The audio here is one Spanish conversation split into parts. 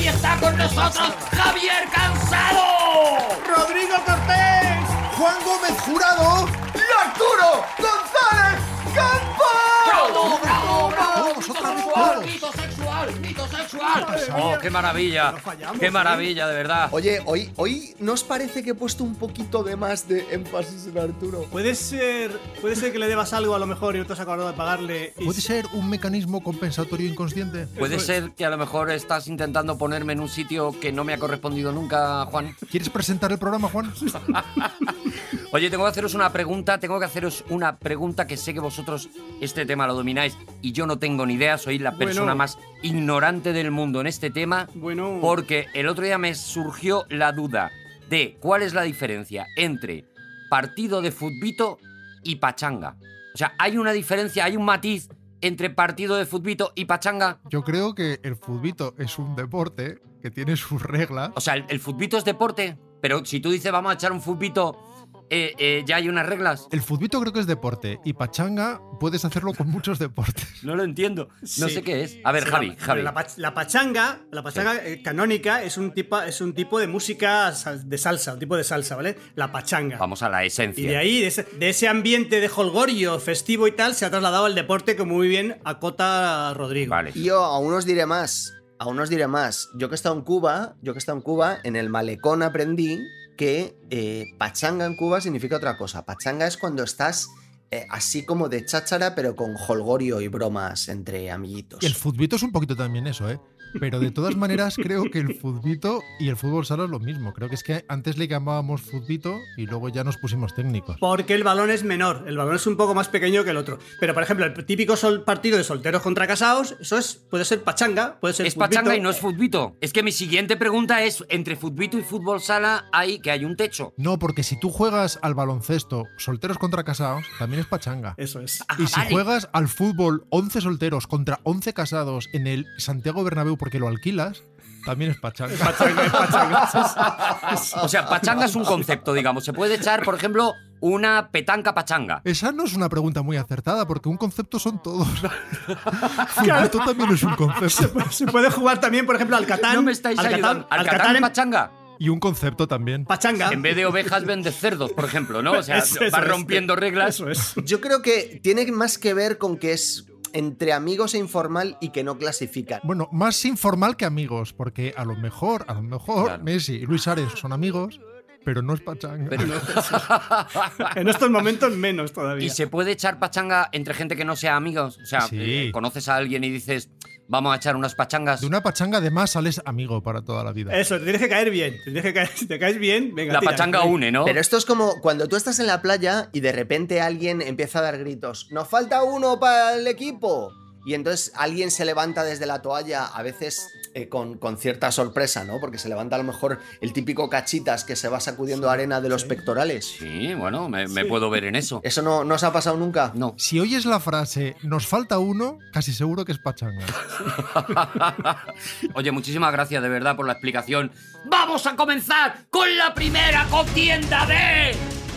hoy está con nosotros Javier Cansado. Rodrigo Cortés, Juan Gómez Jurado y Arturo González ¡Bravo, Campos. bravo, bravo! Sexual, mito sexual, mito sexual. Oh, qué maravilla. Qué ¿eh? maravilla, de verdad. Oye, hoy, hoy ¿no os parece que he puesto un poquito de más de énfasis en Arturo? Puede ser, puede ser que le debas algo a lo mejor y no te has acordado de pagarle. y- ¿Puede ser un mecanismo compensatorio inconsciente? Puede ser que a lo mejor estás intentando ponerme en un sitio que no me ha correspondido nunca, Juan. ¿Quieres presentar el programa, Juan? Oye, tengo que haceros una pregunta, tengo que haceros una pregunta que sé que vosotros este tema lo domináis y yo no tengo ni idea, soy la persona Bueno. más ignorante del mundo en este tema. Bueno. Porque el otro día me surgió la duda de cuál es la diferencia entre partido de futbito y pachanga. O sea, ¿hay una diferencia, hay un matiz entre partido de futbito y pachanga? Yo creo que el futbito es un deporte que tiene sus reglas. O sea, el, el futbito es deporte, pero si tú dices vamos a echar un futbito, eh, eh, ya hay unas reglas. El futbito creo que es deporte y pachanga puedes hacerlo con muchos deportes. No lo entiendo. No Sí. sé qué es. A ver, Sí, Javi, la, Javi. La, pach- la pachanga, la pachanga eh, canónica es un tipo, es un tipo de música de salsa, un tipo de salsa, ¿vale? La pachanga. Vamos a la esencia. Y de ahí, de ese, de ese ambiente de holgorio, festivo y tal, se ha trasladado al deporte que muy bien acota Rodrigo. Vale. Y yo aún os diré más. Aún os diré más. Yo que he estado en Cuba, yo que he estado en Cuba, en el malecón aprendí que eh, pachanga en Cuba significa otra cosa. Pachanga es cuando estás eh, así como de cháchara, pero con holgorio y bromas entre amiguitos. Y el futbito es un poquito también eso, ¿eh? Pero de todas maneras creo que el futbito y el fútbol sala es lo mismo. Creo que es que antes le llamábamos futbito y luego ya nos pusimos técnicos. Porque el balón es menor, el balón es un poco más pequeño que el otro. Pero, por ejemplo, el típico sol- partido de solteros contra casados, eso es, puede ser pachanga, puede ser Es futbito. pachanga y no es futbito. Es que mi siguiente pregunta es, entre futbito y fútbol sala hay que hay un techo. No, porque si tú juegas al baloncesto solteros contra casados, también es pachanga. Eso es. Y si vale. juegas al fútbol 11 solteros contra 11 casados en el Santiago Bernabéu porque lo alquilas, también es pachanga. Pachanga, es pachanga. O sea, pachanga es un concepto, digamos. Se puede echar, por ejemplo, una petanca pachanga. Esa no es una pregunta muy acertada porque un concepto son todos. Futbolito también es un concepto. Se puede jugar también, por ejemplo, al Catán. No me estáis al ayudando. Catán, Al catán en pachanga. Y un concepto también. pachanga. En vez de ovejas vende cerdos, por ejemplo, ¿no? O sea, Eso, eso va es. rompiendo reglas. Eso es. Yo creo que tiene más que ver con que es entre amigos e informal y que no clasifican. Bueno, más informal que amigos, porque a lo mejor, a lo mejor Claro. Messi y Luis Ares son amigos, pero no es pachanga. Pero- En estos momentos menos todavía. Y se puede echar pachanga entre gente que no sea amigos. O sea, Sí. eh, conoces a alguien y dices, vamos a echar unas pachangas. De una pachanga además sales amigo para toda la vida. Eso, te tienes que caer bien. Te tienes que caer, si te caes bien, venga. La tira. pachanga une, ¿no? Pero esto es como cuando tú estás en la playa y de repente alguien empieza a dar gritos. ¡Nos falta uno para el equipo! Y entonces alguien se levanta desde la toalla, a veces eh, con, con cierta sorpresa, ¿no? Porque se levanta a lo mejor el típico cachitas que se va sacudiendo arena de los pectorales. Sí, bueno, me, me puedo ver en eso. ¿Eso no, no os ha pasado nunca? No. Si oyes la frase nos falta uno, casi seguro que es pachanga. Oye, muchísimas gracias de verdad por la explicación. ¡Vamos a comenzar con la primera contienda de.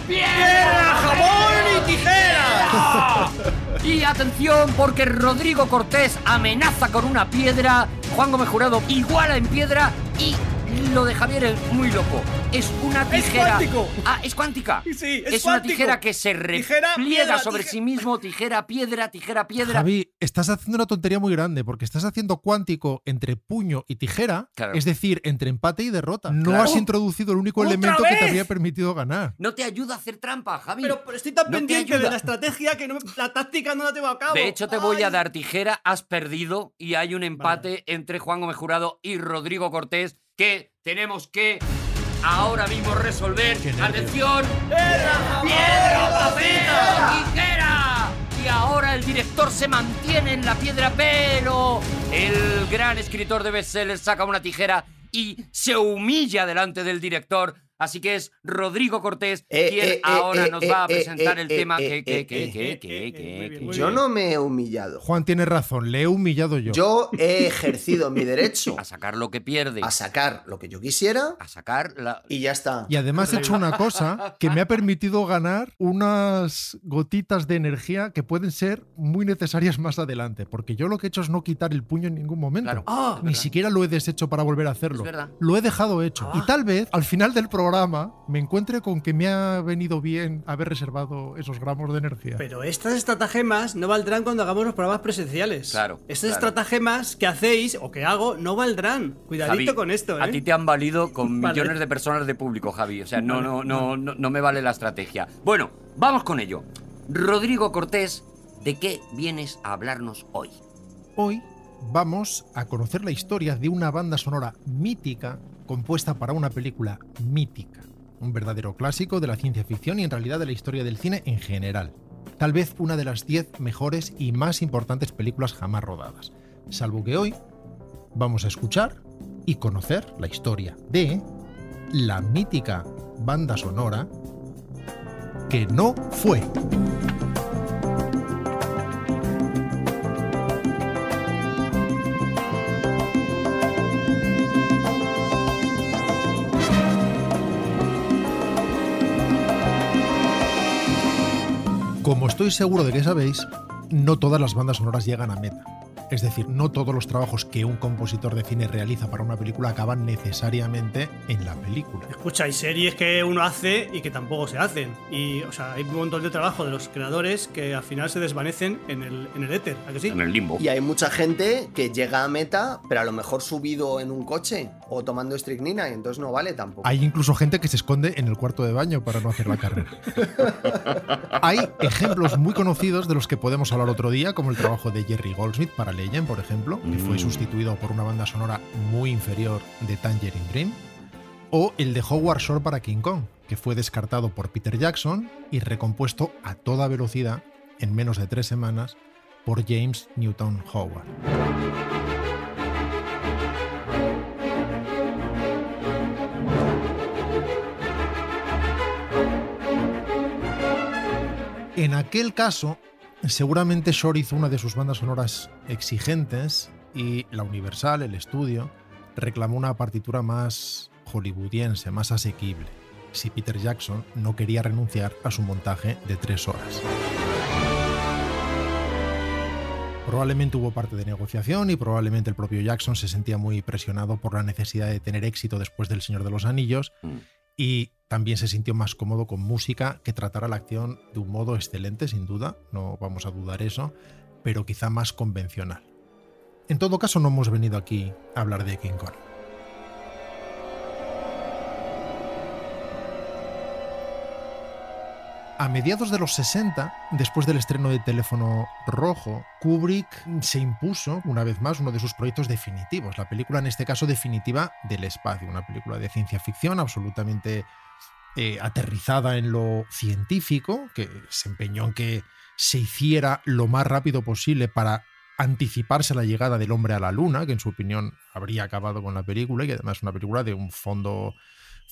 ¡Piedra, jabón y tijera! Y atención, porque Rodrigo Cortés amenaza con una piedra, Juan Gómez Jurado iguala en piedra y lo de Javier es muy loco. Es una ¡Es tijera. cuántico! Ah, es cuántica. Sí, es es una tijera que se Tijera, repliega piedra, sobre sí mismo, tijera, piedra, tijera, piedra. Javi, estás haciendo una tontería muy grande porque estás haciendo cuántico entre puño y tijera, Claro. es decir, entre empate y derrota. No Claro. has introducido el único ¡Otra elemento que te vez! habría permitido ganar. No te ayuda a hacer trampa, Javi. Pero, pero estoy tan No pendiente de la estrategia que no me- la táctica no la tengo a cabo. De hecho, te voy a dar tijera, has perdido y hay un empate entre Juan Gómez Jurado y Rodrigo Cortés que tenemos que ahora mismo resolver. ¡Atención! ¡Piedra, papel o tijera! Y ahora el director se mantiene en la piedra, pero el gran escritor de bestsellers saca una tijera y se humilla delante del director. Así que es Rodrigo Cortés Eh, quien eh, eh, ahora eh, nos va a eh, presentar eh, el eh, tema eh, que, que, eh, que, eh, que, eh, eh, Yo no me he humillado. Juan tiene razón, le he humillado yo. Yo he ejercido mi derecho a sacar lo que pierde, a sacar lo que yo quisiera a sacar la... y ya está. Y además he hecho una cosa que me ha permitido ganar unas gotitas de energía que pueden ser muy necesarias más adelante, porque yo lo que he hecho es no quitar el puño en ningún momento. Claro. Ah, Ni siquiera lo he deshecho para volver a hacerlo. Es verdad. Lo he dejado hecho. Ah. Y tal vez al final del programa me encuentre con que me ha venido bien haber reservado esos gramos de energía. Pero estas estratagemas no valdrán cuando hagamos los programas presenciales. Claro, Estas claro. estratagemas que hacéis o que hago no valdrán. Cuidadito Javi, con esto, ¿eh? A ti te han valido con Vale. millones de personas de público, Javi. O sea, no, Vale, no, no, no, no me vale la estrategia. Bueno, vamos con ello. Rodrigo Cortés, ¿de qué vienes a hablarnos hoy? Hoy vamos a conocer la historia de una banda sonora mítica compuesta para una película mítica. Un verdadero clásico de la ciencia ficción y en realidad de la historia del cine en general. Tal vez una de las 10 mejores y más importantes películas jamás rodadas. Salvo que hoy vamos a escuchar y conocer la historia de la mítica banda sonora que no fue. Como estoy seguro de que sabéis, no todas las bandas sonoras llegan a meta. Es decir, no todos los trabajos que un compositor de cine realiza para una película acaban necesariamente en la película. Escucha, hay series que uno hace y que tampoco se hacen. Y, o sea, hay un montón de trabajo de los creadores que al final se desvanecen en el, en el éter, ¿a que sí? En el limbo. Y hay mucha gente que llega a meta, pero a lo mejor subido en un coche o tomando estricnina y entonces no vale tampoco. Hay incluso gente que se esconde en el cuarto de baño para no hacer la carrera. Hay ejemplos muy conocidos de los que podemos hablar otro día, como el trabajo de Jerry Goldsmith para Legend, por ejemplo, que fue Mm. sustituido por una banda sonora muy inferior de Tangerine Dream, o el de Howard Shore para King Kong, que fue descartado por Peter Jackson y recompuesto a toda velocidad en menos de tres semanas por James Newton Howard. En aquel caso, seguramente Shore hizo una de sus bandas sonoras exigentes y la Universal, el estudio, reclamó una partitura más hollywoodiense, más asequible, si Peter Jackson no quería renunciar a su montaje de tres horas. Probablemente hubo parte de negociación y probablemente el propio Jackson se sentía muy presionado por la necesidad de tener éxito después del Señor de los Anillos Mm. y también se sintió más cómodo con música que tratara la acción de un modo excelente, sin duda, no vamos a dudar eso, pero quizá más convencional. En todo caso, no hemos venido aquí a hablar de King Kong. A mediados de los 60, después del estreno de Teléfono Rojo, Kubrick se impuso, una vez más, uno de sus proyectos definitivos, la película en este caso definitiva del espacio, una película de ciencia ficción absolutamente eh, aterrizada en lo científico, que se empeñó en que se hiciera lo más rápido posible para anticiparse la llegada del hombre a la luna, que en su opinión habría acabado con la película, y que además es una película de un fondo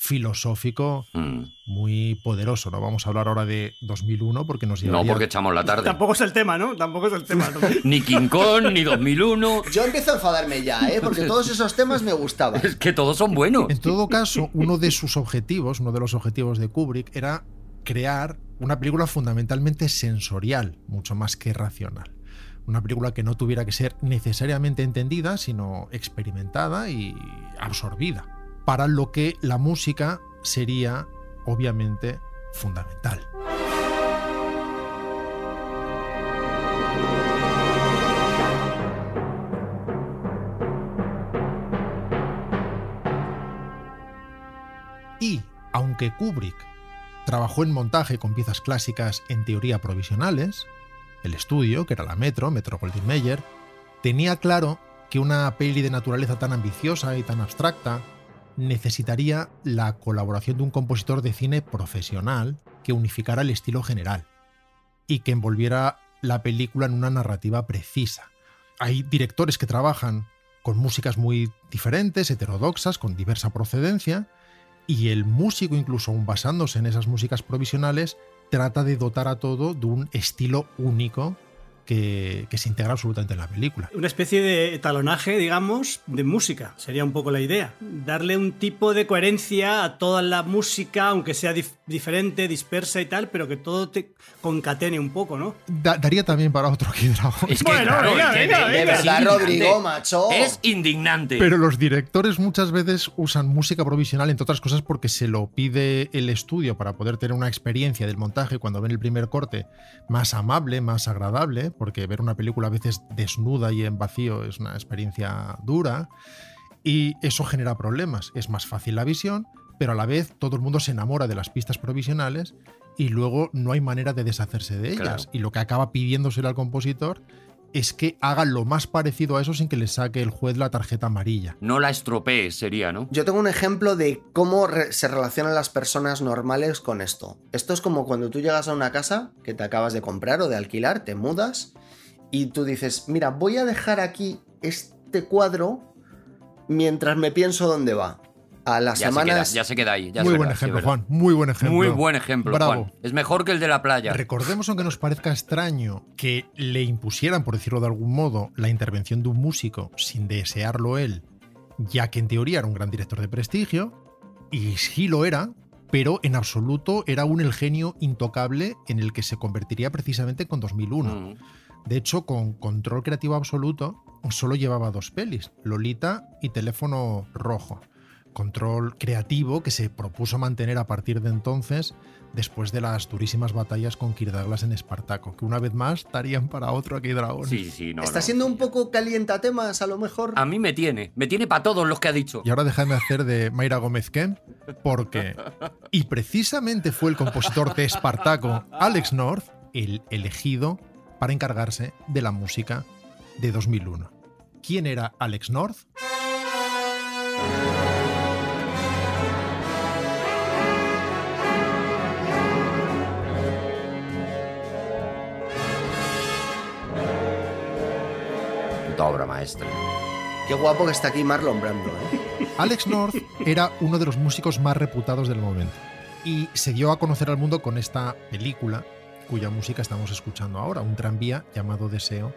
filosófico Mm. muy poderoso. No vamos a hablar ahora de 2001 porque nos No, llevaría... porque echamos la tarde. Tampoco es el tema, ¿no? Tampoco es el tema. Ni King Kong, ni 2001. Yo empiezo a enfadarme ya, ¿eh? porque todos esos temas me gustaban. Es que todos son buenos. En todo caso, uno de sus objetivos, uno de los objetivos de Kubrick era crear una película fundamentalmente sensorial, mucho más que racional. Una película que no tuviera que ser necesariamente entendida, sino experimentada y absorbida, para lo que la música sería, obviamente, fundamental. Y, aunque Kubrick trabajó en montaje con piezas clásicas en teoría provisionales, el estudio, que era la Metro, Metro Goldwyn Mayer, tenía claro que una peli de naturaleza tan ambiciosa y tan abstracta necesitaría la colaboración de un compositor de cine profesional que unificara el estilo general y que envolviera la película en una narrativa precisa. Hay directores que trabajan con músicas muy diferentes, heterodoxas, con diversa procedencia, y el músico, incluso aún basándose en esas músicas provisionales, trata de dotar a todo de un estilo único que, se integra absolutamente en la película. Una especie de talonaje, digamos, de música, sería un poco la idea. Darle un tipo de coherencia a toda la música, aunque sea diferente, dispersa y tal, pero que todo te concatene un poco, ¿no? Da daría también para otro Kid Dragon. Es que, Bueno, claro, venga, de- verdad. Rodrigo, macho. Es indignante. Pero los directores muchas veces usan música provisional, entre otras cosas, porque se lo pide el estudio para poder tener una experiencia del montaje cuando ven el primer corte más amable, más agradable, porque ver una película a veces desnuda y en vacío es una experiencia dura. Y eso genera problemas. Es más fácil la visión, pero a la vez todo el mundo se enamora de las pistas provisionales y luego no hay manera de deshacerse de ellas. Claro. Y lo que acaba pidiéndosele al compositor es que haga lo más parecido a eso sin que le saque el juez la tarjeta amarilla. No la estropees, sería, ¿no? Yo tengo un ejemplo de cómo re- se relacionan las personas normales con esto. Esto es como cuando tú llegas a una casa que te acabas de comprar o de alquilar, te mudas y tú dices, mira, voy a dejar aquí este cuadro mientras me pienso dónde va. A las Ya se, queda, ya se queda ahí. ya muy buen verdad, ejemplo. Juan. Muy buen ejemplo. Muy buen ejemplo, Bravo. Juan. Es mejor que el de la playa. Recordemos, aunque nos parezca extraño, que le impusieran, por decirlo de algún modo, la intervención de un músico sin desearlo él, ya que en teoría era un gran director de prestigio, y sí lo era, pero en absoluto era un el genio intocable en el que se convertiría precisamente con 2001. Mm. De hecho, con control creativo absoluto, solo llevaba dos pelis, Lolita y Teléfono Rojo. Control creativo que se propuso mantener a partir de entonces, después de las durísimas batallas con Kirk Douglas en Espartaco, que una vez más estarían para otro aquí Dragón. Sí, sí, no. Está no. siendo un poco calientatemas, a lo mejor. A mí me tiene. Me tiene para todos los que ha dicho. Y ahora déjame hacer de Mayra Gómez Kemp, porque. Y precisamente fue el compositor de Espartaco, Alex North, el elegido para encargarse de la música de 2001. ¿Quién era Alex North? Puta obra maestra. Qué guapo que está aquí Marlon Brando, ¿eh? Alex North era uno de los músicos más reputados del momento y se dio a conocer al mundo con esta película cuya música estamos escuchando ahora, un tranvía llamado Deseo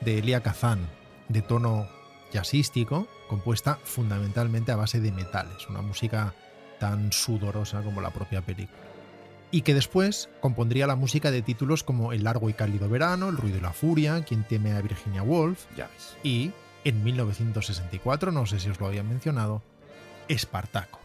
de Elia Kazan, de tono jazzístico, compuesta fundamentalmente a base de metales, una música tan sudorosa como la propia película. Y que después compondría la música de títulos como El largo y cálido verano, El ruido y la furia, Quien teme a Virginia Woolf, Ya ves. y en 1964, no sé si os lo había mencionado, Espartaco.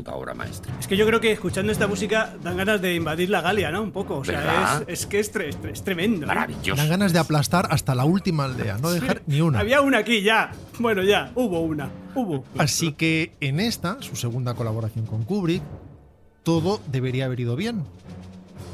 Puta obra maestra. Es que yo creo que escuchando esta música dan ganas de invadir la Galia, ¿no? Un poco. O sea, es, es que es, tre- es tre- es tremendo. ¿eh? Maravilloso. Dan ganas de aplastar hasta la última aldea, no dejar ni una. Había una aquí ya. Bueno, ya. Hubo una. Hubo. Así que en esta, su segunda colaboración con Kubrick, todo debería haber ido bien.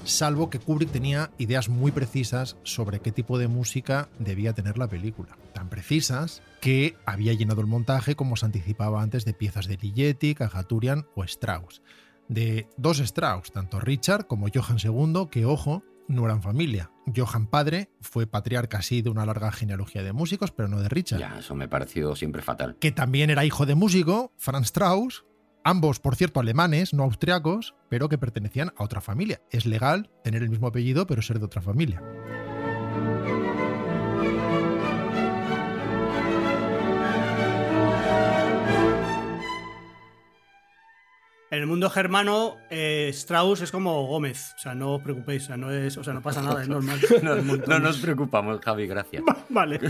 Salvo que Kubrick tenía ideas muy precisas sobre qué tipo de música debía tener la película. Tan precisas que había llenado el montaje, como se anticipaba antes, de piezas de Ligeti, Cajaturian o Strauss. De dos Strauss, tanto Richard como Johann II, que ojo, no eran familia. Johann padre fue patriarca sí de una larga genealogía de músicos, pero no de Richard Ya, eso me ha parecido siempre fatal. que también era hijo de músico, Franz Strauss, ambos, por cierto, alemanes, no austriacos, pero que pertenecían a otra familia. Es legal tener el mismo apellido, pero ser de otra familia. En el mundo germano, eh, Strauss es como Gómez. O sea, no os preocupéis. O sea, no, es, o sea, no pasa nada, es normal. No, no nos preocupamos, Javi, gracias. Vale.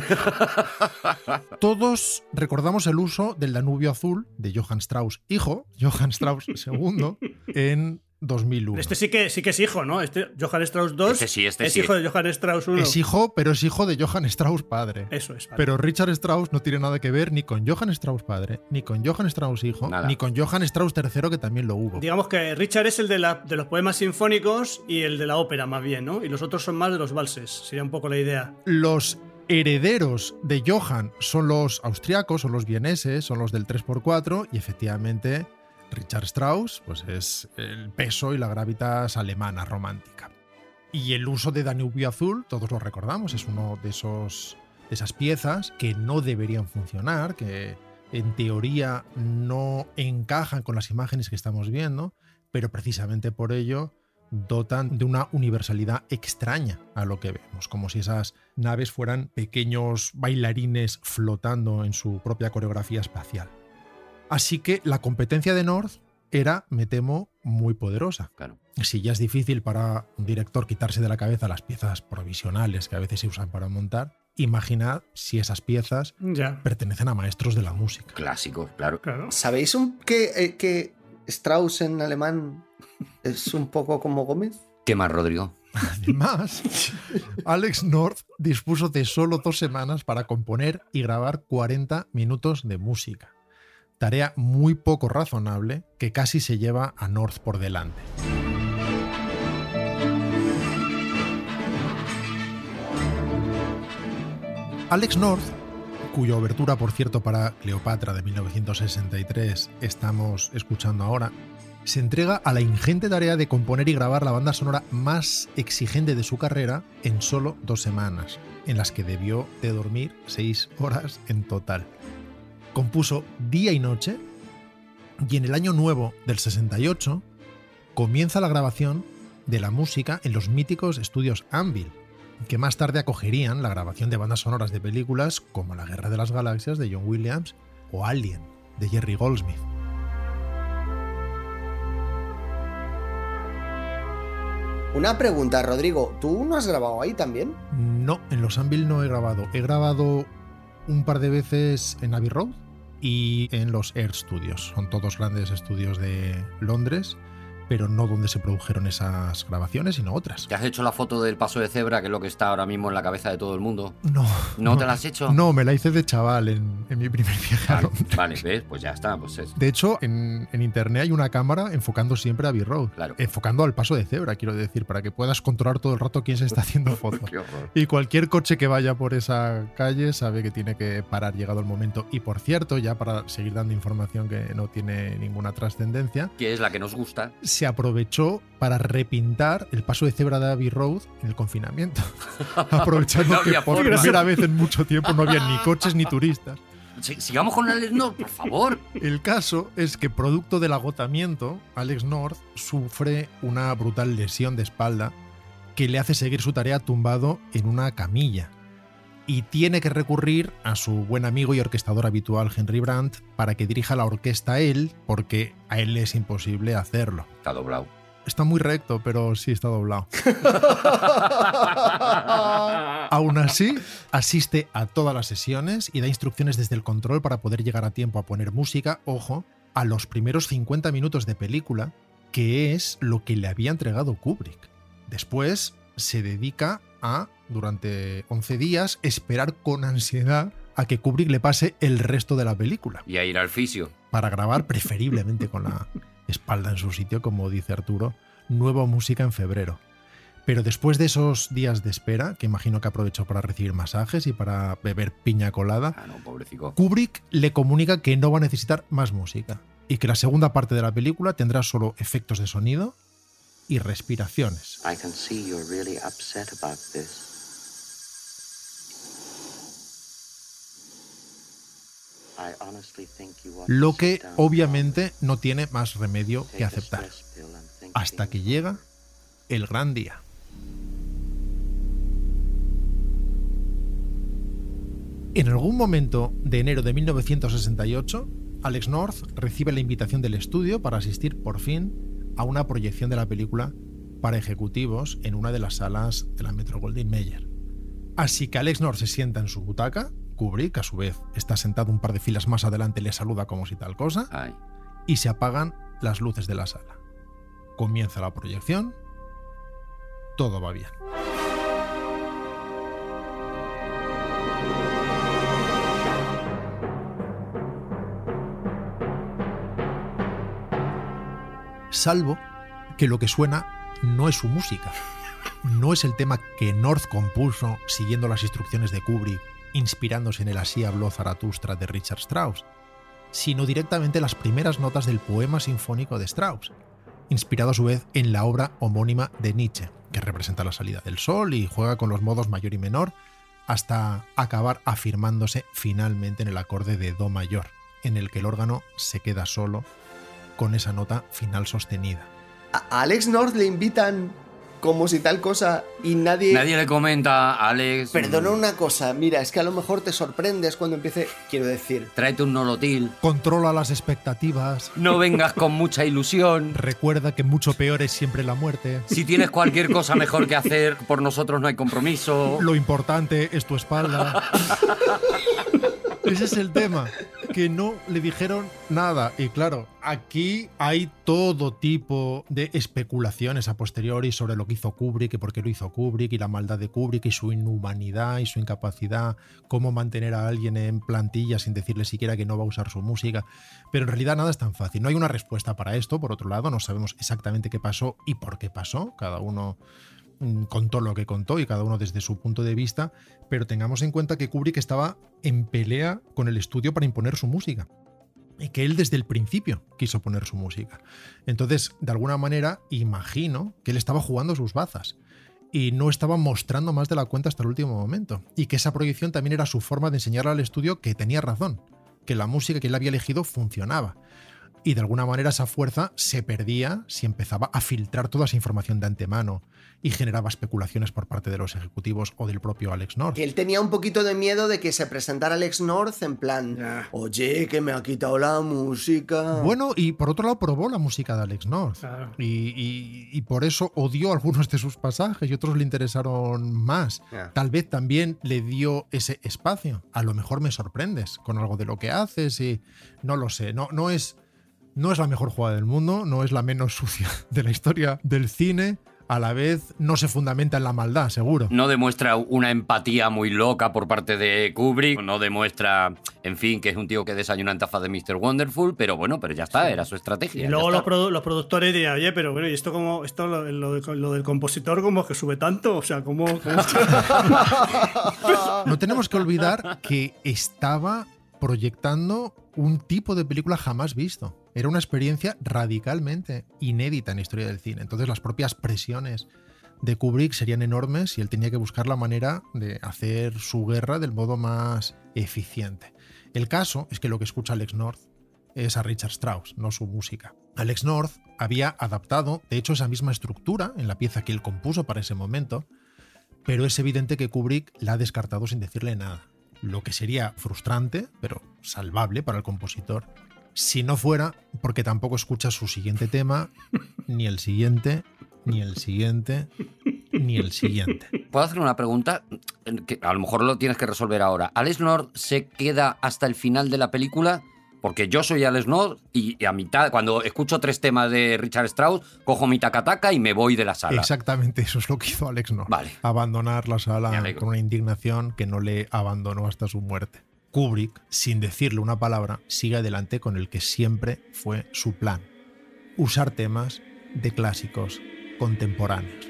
Todos recordamos el uso del Danubio Azul de Johann Strauss, hijo, Johann Strauss II, en 2001. Este sí que, sí que es hijo, ¿no? Este Johann Strauss II Este sí, este es sí. hijo de Johann Strauss I. Es hijo, pero es hijo de Johann Strauss padre. Eso es. Pero Richard Strauss no tiene nada que ver ni con Johann Strauss padre, ni con Johann Strauss hijo, Nada. ni con Johann Strauss III, que también lo hubo. Digamos que Richard es el de, la- de los poemas sinfónicos y el de la ópera, más bien, ¿no? Y los otros son más de los valses. Sería un poco la idea. Los herederos de Johann son los austriacos, son los vieneses, son los del 3x4 y efectivamente Richard Strauss pues es el peso y la gravitas alemana romántica. Y el uso de Danubio Azul, todos lo recordamos, es uno de esos de esas piezas que no deberían funcionar, que en teoría no encajan con las imágenes que estamos viendo, pero precisamente por ello dotan de una universalidad extraña a lo que vemos, como si esas naves fueran pequeños bailarines flotando en su propia coreografía espacial. Así que la competencia de North era, me temo, muy poderosa. Claro. Si ya es difícil para un director quitarse de la cabeza las piezas provisionales que a veces se usan para montar, imaginad si esas piezas Ya. pertenecen a maestros de la música. Clásicos, claro. Claro. ¿Sabéis un, que, eh, que Strauss en alemán es un poco como Gómez? ¿Qué más, Rodrigo? Además, Alex North dispuso de solo dos semanas para componer y grabar 40 minutos de música. Tarea muy poco razonable que casi se lleva a North por delante. Alex North, cuya obertura, por cierto, para Cleopatra de 1963 estamos escuchando ahora, se entrega a la ingente tarea de componer y grabar la banda sonora más exigente de su carrera en solo dos semanas, en las que debió de dormir seis horas en total. Compuso día y noche y en el año nuevo del 68 comienza la grabación de la música en los míticos estudios Anvil, que más tarde acogerían la grabación de bandas sonoras de películas como La Guerra de las Galaxias de John Williams o Alien de Jerry Goldsmith. Una pregunta, Rodrigo. ¿Tú no has grabado ahí también? No, en los Anvil no he grabado. He grabado un par de veces en Abbey Road y en los Air Studios. Son todos grandes estudios de Londres, pero no donde se produjeron esas grabaciones, sino otras. ¿Te has hecho la foto del paso de cebra, que es lo que está ahora mismo en la cabeza de todo el mundo? No. ¿No te la has hecho? No, me la hice de chaval en, en mi primer viaje Vale, ¿ves? Pues ya está, pues es. De hecho, en, en internet hay una cámara enfocando siempre a Abbey Road. Claro. Enfocando al paso de cebra, quiero decir, para que puedas controlar todo el rato quién se está haciendo fotos. Y cualquier coche que vaya por esa calle sabe que tiene que parar llegado el momento. Y por cierto, ya para seguir dando información que no tiene ninguna trascendencia, Que es la que nos gusta. Se aprovechó para repintar el paso de cebra de Abbey Road en el confinamiento. Aprovechando No que por forma. primera vez en mucho tiempo no había ni coches ni turistas. Si- sigamos con el. No, por favor. El caso es que producto del agotamiento, Alex North sufre una brutal lesión de espalda que le hace seguir su tarea tumbado en una camilla. Y tiene que recurrir a su buen amigo y orquestador habitual Henry Brandt para que dirija la orquesta a él, porque a él le es imposible hacerlo. Está doblado. Está muy recto, pero sí está doblado. Aún así, asiste a todas las sesiones y da instrucciones desde el control para poder llegar a tiempo a poner música, ojo, a los primeros 50 minutos de película, que es lo que le había entregado Kubrick. Después se dedica a, durante 11 días, esperar con ansiedad a que Kubrick le pase el resto de la película, Y a ir al fisio. para grabar preferiblemente con la espalda en su sitio, como dice Arturo, nueva música en febrero. Pero después de esos días de espera, que imagino que aprovechó para recibir masajes y para beber piña colada, Ah, no. Kubrick le comunica que no va a necesitar más música y que la segunda parte de la película tendrá solo efectos de sonido y respiraciones. I can see you're really upset about this. Lo que obviamente no tiene más remedio que aceptar. Hasta que llega el gran día. En algún momento de enero de 1968, Alex North recibe la invitación del estudio para asistir por fin a una proyección de la película para ejecutivos en una de las salas de la Metro Goldwyn Mayer. Así que Alex North se sienta en su butaca, Kubrick, a su vez, está sentado un par de filas más adelante, le saluda como si tal cosa, Ay. y se apagan las luces de la sala. Comienza la proyección, todo va bien. Salvo que lo que suena no es su música, no es el tema que North compuso siguiendo las instrucciones de Kubrick, inspirándose en el Así habló Zaratustra de Richard Strauss, sino directamente las primeras notas del poema sinfónico de Strauss, inspirado a su vez en la obra homónima de Nietzsche, que representa la salida del sol y juega con los modos mayor y menor hasta acabar afirmándose finalmente en el acorde de Do mayor, en el que el órgano se queda solo con esa nota final sostenida. A Alex North le invitan como si tal cosa y nadie... Nadie le comenta Alex. Perdona una cosa, mira, es que a lo mejor te sorprendes cuando empiece... Quiero decir, Tráete un nolotil. Controla las expectativas, No vengas con mucha ilusión. recuerda que mucho peor es siempre la muerte. Si tienes cualquier cosa mejor que hacer, por nosotros no hay compromiso. Lo importante es tu espalda. Ese es el tema, que no le dijeron nada. Y claro, aquí hay todo tipo de especulaciones a posteriori sobre lo que hizo Kubrick y por qué lo hizo Kubrick y la maldad de Kubrick y su inhumanidad y su incapacidad, cómo mantener a alguien en plantilla sin decirle siquiera que no va a usar su música. Pero en realidad nada es tan fácil. No hay una respuesta para esto. Por otro lado, no sabemos exactamente qué pasó y por qué pasó. Cada uno contó lo que contó y cada uno desde su punto de vista, pero tengamos en cuenta que Kubrick estaba en pelea con el estudio para imponer su música. Y que él desde el principio quiso poner su música. Entonces, de alguna manera, imagino que él estaba jugando sus bazas y no estaba mostrando más de la cuenta hasta el último momento. Y que esa proyección también era su forma de enseñarle al estudio que tenía razón, que la música que él había elegido funcionaba. Y de alguna manera esa fuerza se perdía si empezaba a filtrar toda esa información de antemano y generaba especulaciones por parte de los ejecutivos o del propio Alex North. él tenía un poquito de miedo de que se presentara Alex North en plan, oye, que me ha quitado la música. Bueno, y por otro lado probó la música de Alex North. Y, y- y por eso odió algunos de sus pasajes y otros le interesaron más. Tal vez también le dio ese espacio. A lo mejor me sorprendes con algo de lo que haces y no lo sé. No, no, es, no es la mejor jugada del mundo, no es la menos sucia de la historia del cine. A la vez no se fundamenta en la maldad, seguro. No demuestra una empatía muy loca por parte de Kubrick. No demuestra, en fin, que es un tío que desayuna en taza de Mr. Wonderful. Pero bueno, pero ya está, era su estrategia. Y luego los, produ- los productores dirían, oye, pero bueno, ¿y esto como esto lo, lo de- lo del compositor como es que sube tanto? O sea, ¿cómo, cómo- No tenemos que olvidar que estaba proyectando un tipo de película jamás visto. Era una experiencia radicalmente inédita en la historia del cine. Entonces las propias presiones de Kubrick serían enormes y él tenía que buscar la manera de hacer su guerra del modo más eficiente. El caso es que lo que escucha Alex North es a Richard Strauss, no su música. Alex North había adaptado, de hecho, esa misma estructura en la pieza que él compuso para ese momento, pero es evidente que Kubrick la ha descartado sin decirle nada. Lo que sería frustrante, pero salvable para el compositor, si no fuera porque tampoco escucha su siguiente tema, ni el siguiente, ni el siguiente, ni el siguiente. ¿Puedo hacer una pregunta? Que a lo mejor lo tienes que resolver ahora. ¿Alex North se queda hasta el final de la película? Porque yo soy Alex North y a mitad, cuando escucho tres temas de Richard Strauss, cojo mi tacataca y me voy de la sala. Exactamente eso es lo que hizo Alex North. Vale. Abandonar la sala con una indignación que no le abandonó hasta su muerte. Kubrick, sin decirle una palabra, sigue adelante con el que siempre fue su plan. Usar temas de clásicos contemporáneos.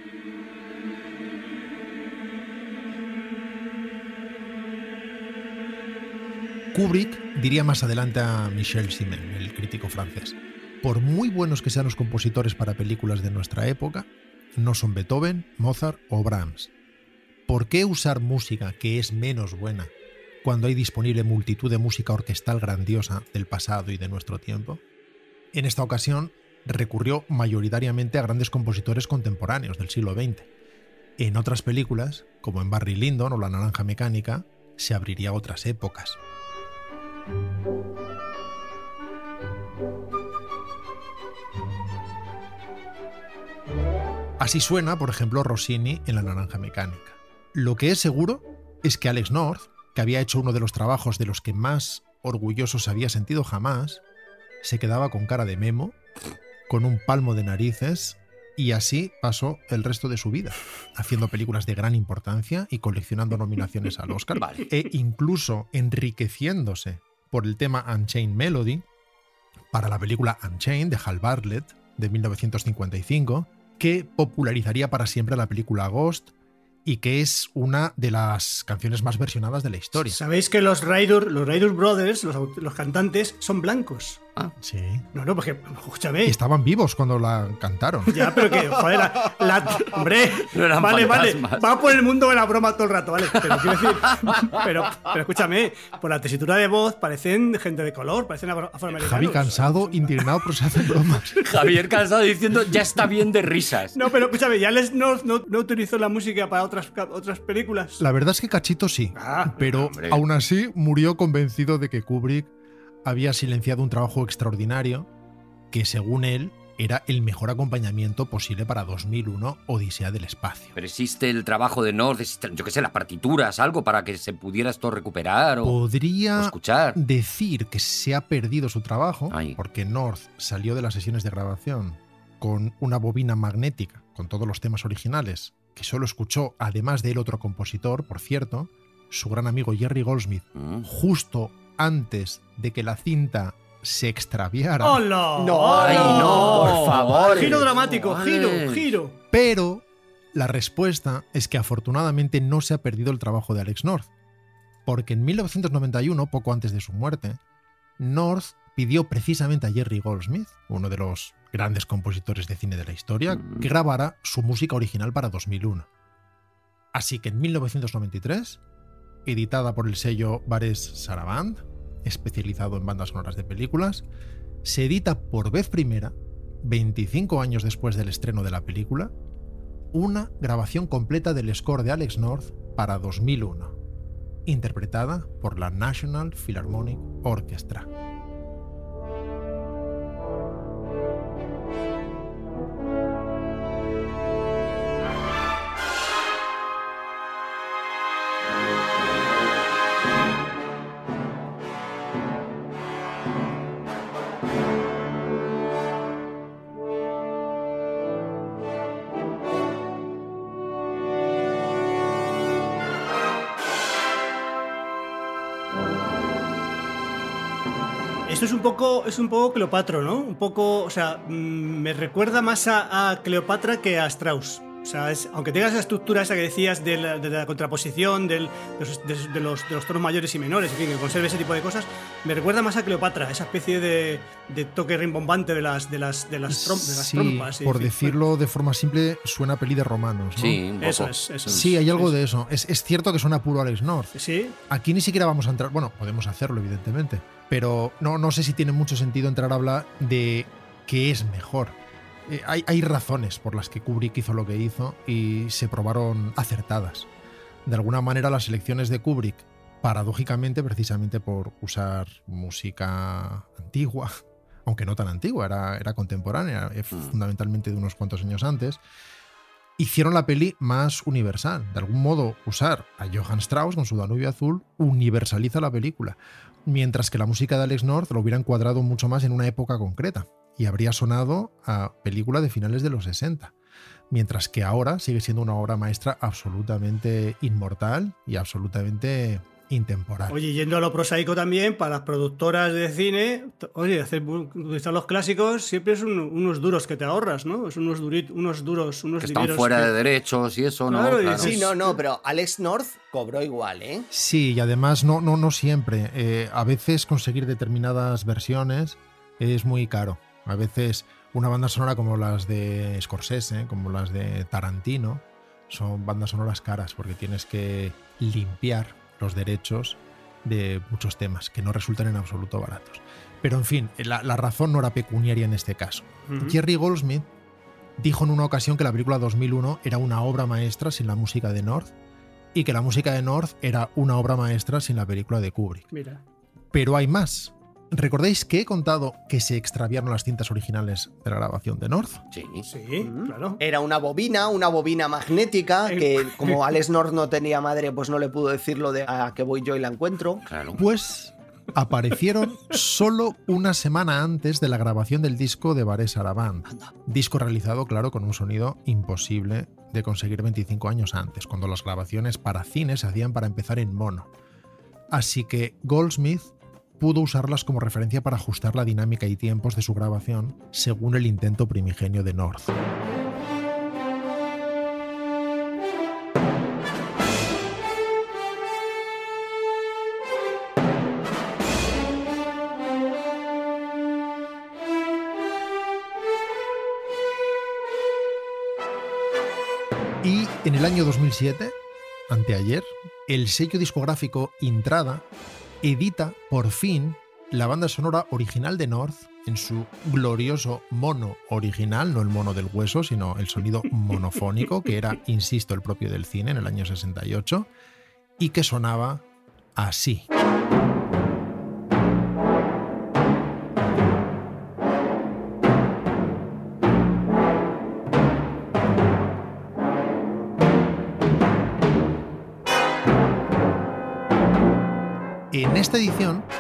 Kubrick diría más adelante a Michel Simen, el crítico francés. Por muy buenos que sean los compositores para películas de nuestra época, no son Beethoven, Mozart o Brahms. ¿Por qué usar música que es menos buena cuando hay disponible multitud de música orquestal grandiosa del pasado y de nuestro tiempo? En esta ocasión recurrió mayoritariamente a grandes compositores contemporáneos del siglo XX. En otras películas, como en Barry Lyndon o La Naranja Mecánica, se abriría otras épocas. Así suena, por ejemplo, Rossini en La Naranja Mecánica. Lo que es seguro es que Alex North, que había hecho uno de los trabajos de los que más orgulloso se había sentido jamás, se quedaba con cara de memo, con un palmo de narices, y así pasó el resto de su vida, haciendo películas de gran importancia y coleccionando nominaciones al Oscar, Vale. e incluso enriqueciéndose por el tema Unchained Melody para la película Unchained de Hal Bartlett de 1955, que popularizaría para siempre la película Ghost y que es una de las canciones más versionadas de la historia. Sabéis que los Ryder, los Ryder Brothers, los, los cantantes, son blancos. Sí. No, no, porque, Y escúchame. estaban vivos cuando la cantaron. Ya, pero que, joder, la, la- hombre, No eran vale, vale, fantasmas. va por el mundo de la broma todo el rato, vale, pero quiero decir, pero, pero escúchame, por la tesitura de voz parecen gente de color, parecen afro- afroamericanos. Javi cansado, indignado, pero se hacen bromas. Javier cansado diciendo, ya está bien de risas. No, pero escúchame, ya les no, no, no utilizó la música para otras, otras películas. La verdad es que Cachito sí, Ah, pero hombre. aún así murió convencido de que Kubrick había silenciado un trabajo extraordinario que según él era el mejor acompañamiento posible para 2001 Odisea del Espacio. Pero existe el trabajo de North, yo qué sé, las partituras, algo para que se pudiera esto recuperar o, o Podría escuchar. decir que se ha perdido su trabajo Ay. porque North salió de las sesiones de grabación con una bobina magnética con todos los temas originales que solo escuchó, además de él, otro compositor, por cierto, su gran amigo Jerry Goldsmith, Mm. justo antes de que la cinta se extraviara. ¡Hola! No, Ay, no, por favor. Giro dramático, Vale. giro, giro. Pero la respuesta es que afortunadamente no se ha perdido el trabajo de Alex North, porque en 1991, poco antes de su muerte, North pidió precisamente a Jerry Goldsmith, uno de los grandes compositores de cine de la historia, Mm. que grabara su música original para 2001. Así que en 1993, editada por el sello Bares Saraband, especializado en bandas sonoras de películas, se edita por vez primera, 25 años después del estreno de la película, una grabación completa del score de Alex North para 2001, interpretada por la National Philharmonic Orchestra. Poco, es un poco Cleopatra, ¿no? Un poco, o sea, mm, me recuerda más a, a Cleopatra que a Strauss. O sea, es- aunque tengas esa estructura esa que decías de la, de la contraposición, del- de, los, de- de los, de los tonos mayores y menores, en fin, que conserve ese tipo de cosas, me recuerda más a Cleopatra, esa especie de, de toque rimbombante de las, de las, de las, trom- de las Sí, trompas. por fin, decirlo de forma simple, suena a peli de romanos. ¿no? Sí, un poco. Eso es, eso es. Sí, hay algo de eso. Es, es cierto que suena puro Alex North. Sí, Aquí ni siquiera vamos a entrar, bueno, podemos hacerlo evidentemente, pero no, no sé si tiene mucho sentido entrar a hablar de qué es mejor. Eh, hay, hay razones por las que Kubrick hizo lo que hizo y se probaron acertadas. De alguna manera las elecciones de Kubrick, paradójicamente precisamente por usar música antigua, aunque no tan antigua, era, era contemporánea, eh, fundamentalmente de unos cuantos años antes, hicieron la peli más universal. De algún modo, usar a Johann Strauss con su Danubio Azul universaliza la película, mientras que la música de Alex North lo hubiera encuadrado mucho más en una época concreta y habría sonado a película de finales de los 60. Mientras que ahora sigue siendo una obra maestra absolutamente inmortal y absolutamente intemporal. Oye, yendo a lo prosaico también, para las productoras de cine, oye, hacer, utilizar los clásicos siempre es un- unos duros que te ahorras, ¿no? Es unos, durit, unos duros, unos Que están fuera que- de derechos y eso, ¿no? Claro, Claro. Sí, no, no, pero Alex North cobró igual, ¿eh? Sí, y además no, no, no siempre. Eh, a veces conseguir determinadas versiones es muy caro. A veces una banda sonora como las de Scorsese, como las de Tarantino, son bandas sonoras caras porque tienes que limpiar los derechos de muchos temas que no resultan en absoluto baratos. Pero en fin, la, la razón no era pecuniaria en este caso. Jerry Goldsmith dijo en una ocasión que la película 2001 era una obra maestra sin la música de North y que la música de North era una obra maestra sin la película de Kubrick. Mira. Pero hay más. ¿Recordáis que he contado que se extraviaron las cintas originales de la grabación de North? Sí. Sí, claro. Era una bobina, una bobina magnética, que como Alex North no tenía madre, pues no le pudo decir lo de a que voy yo y la encuentro. Claro. Pues aparecieron solo una semana antes de la grabación del disco de Bares Saraband. Disco realizado, claro, con un sonido imposible de conseguir 25 años antes, cuando las grabaciones para cine se hacían para empezar en mono. Así que Goldsmith pudo usarlas como referencia para ajustar la dinámica y tiempos de su grabación según el intento primigenio de North. Y En el año 2007, anteayer, el sello discográfico Intrada edita por fin la banda sonora original de North en su glorioso mono original, no el mono del hueso, sino el sonido monofónico, que era, insisto, el propio del cine en el año 68, y que sonaba así.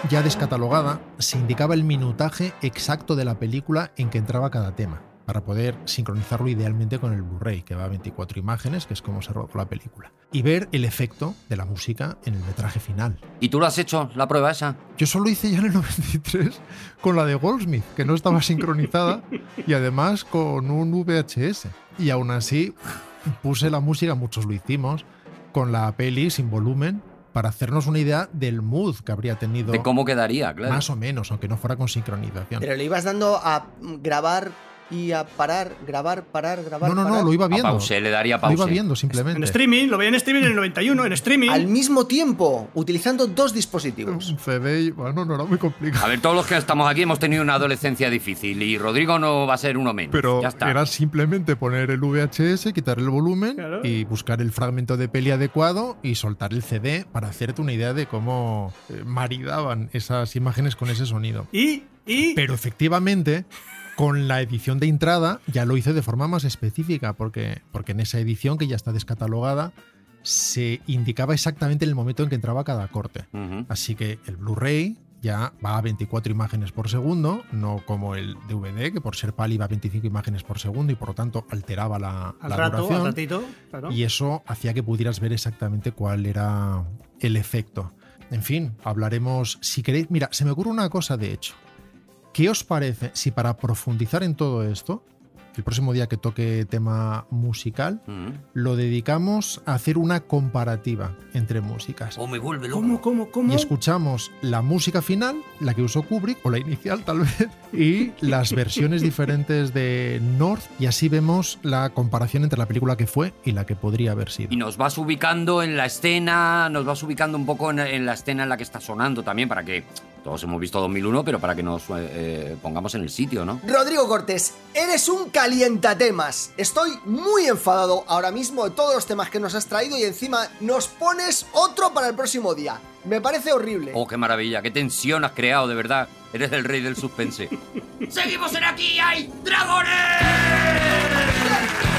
Ya descatalogada, se indicaba el minutaje exacto de la película en que entraba cada tema, para poder sincronizarlo idealmente con el Blu-ray, que va a 24 imágenes, que es como se rodó la película, y ver el efecto de la música en el metraje final. ¿Y tú lo has hecho, la prueba esa? Yo solo hice ya en el 93 con la de Goldsmith, que no estaba sincronizada, y además con un VHS. Y aún así puse la música, muchos lo hicimos, con la peli sin volumen, para hacernos una idea del mood que habría tenido. De cómo quedaría, claro. Más o menos, aunque no fuera con sincronización. Pero le ibas dando a grabar y a parar, grabar, parar, grabar. No, no, no, lo iba A viendo. pause, le daría Lo pause. iba viendo simplemente. En streaming, lo veía en streaming en el 91, en streaming. Al mismo tiempo, utilizando dos dispositivos. Un CD, y- bueno, no era muy complicado. A ver, todos los que estamos aquí hemos tenido una adolescencia difícil y Rodrigo no va a ser uno menos. Pero ya está. era simplemente poner el VHS, quitar el volumen Claro. y buscar el fragmento de peli adecuado y soltar el CD para hacerte una idea de cómo eh, maridaban esas imágenes con ese sonido. Y, y Pero efectivamente, con la edición de entrada ya lo hice de forma más específica, porque, porque en esa edición que ya está descatalogada se indicaba exactamente el momento en que entraba cada corte. Así que el Blu-ray ya va a 24 imágenes por segundo, no como el DVD, que por ser pali va a 25 imágenes por segundo y por lo tanto alteraba la, al la rato, duración. al ratito, claro. Y eso hacía que pudieras ver exactamente cuál era el efecto. En fin, hablaremos, si queréis, mira, se me ocurre una cosa de hecho. ¿Qué os parece si para profundizar en todo esto, el próximo día que toque tema musical, Ujú. lo dedicamos a hacer una comparativa entre músicas? Oh, me vuelve loco. ¿Cómo, cómo, cómo? Y escuchamos la música final, la que usó Kubrick, o la inicial tal vez, y las versiones diferentes de North, y así vemos la comparación entre la película que fue y la que podría haber sido. Y nos vas ubicando en la escena, nos vas ubicando un poco en, en la escena en la que está sonando también, para que todos hemos visto 2001, pero para que nos eh, eh, pongamos en el sitio, ¿no? Rodrigo Cortés, eres un calientatemas. Estoy muy enfadado ahora mismo de todos los temas que nos has traído y encima nos pones otro para el próximo día. Me parece horrible. Oh, qué maravilla, qué tensión has creado, de verdad. Eres el rey del suspense. ¡Seguimos en aquí! ¡Hay dragones!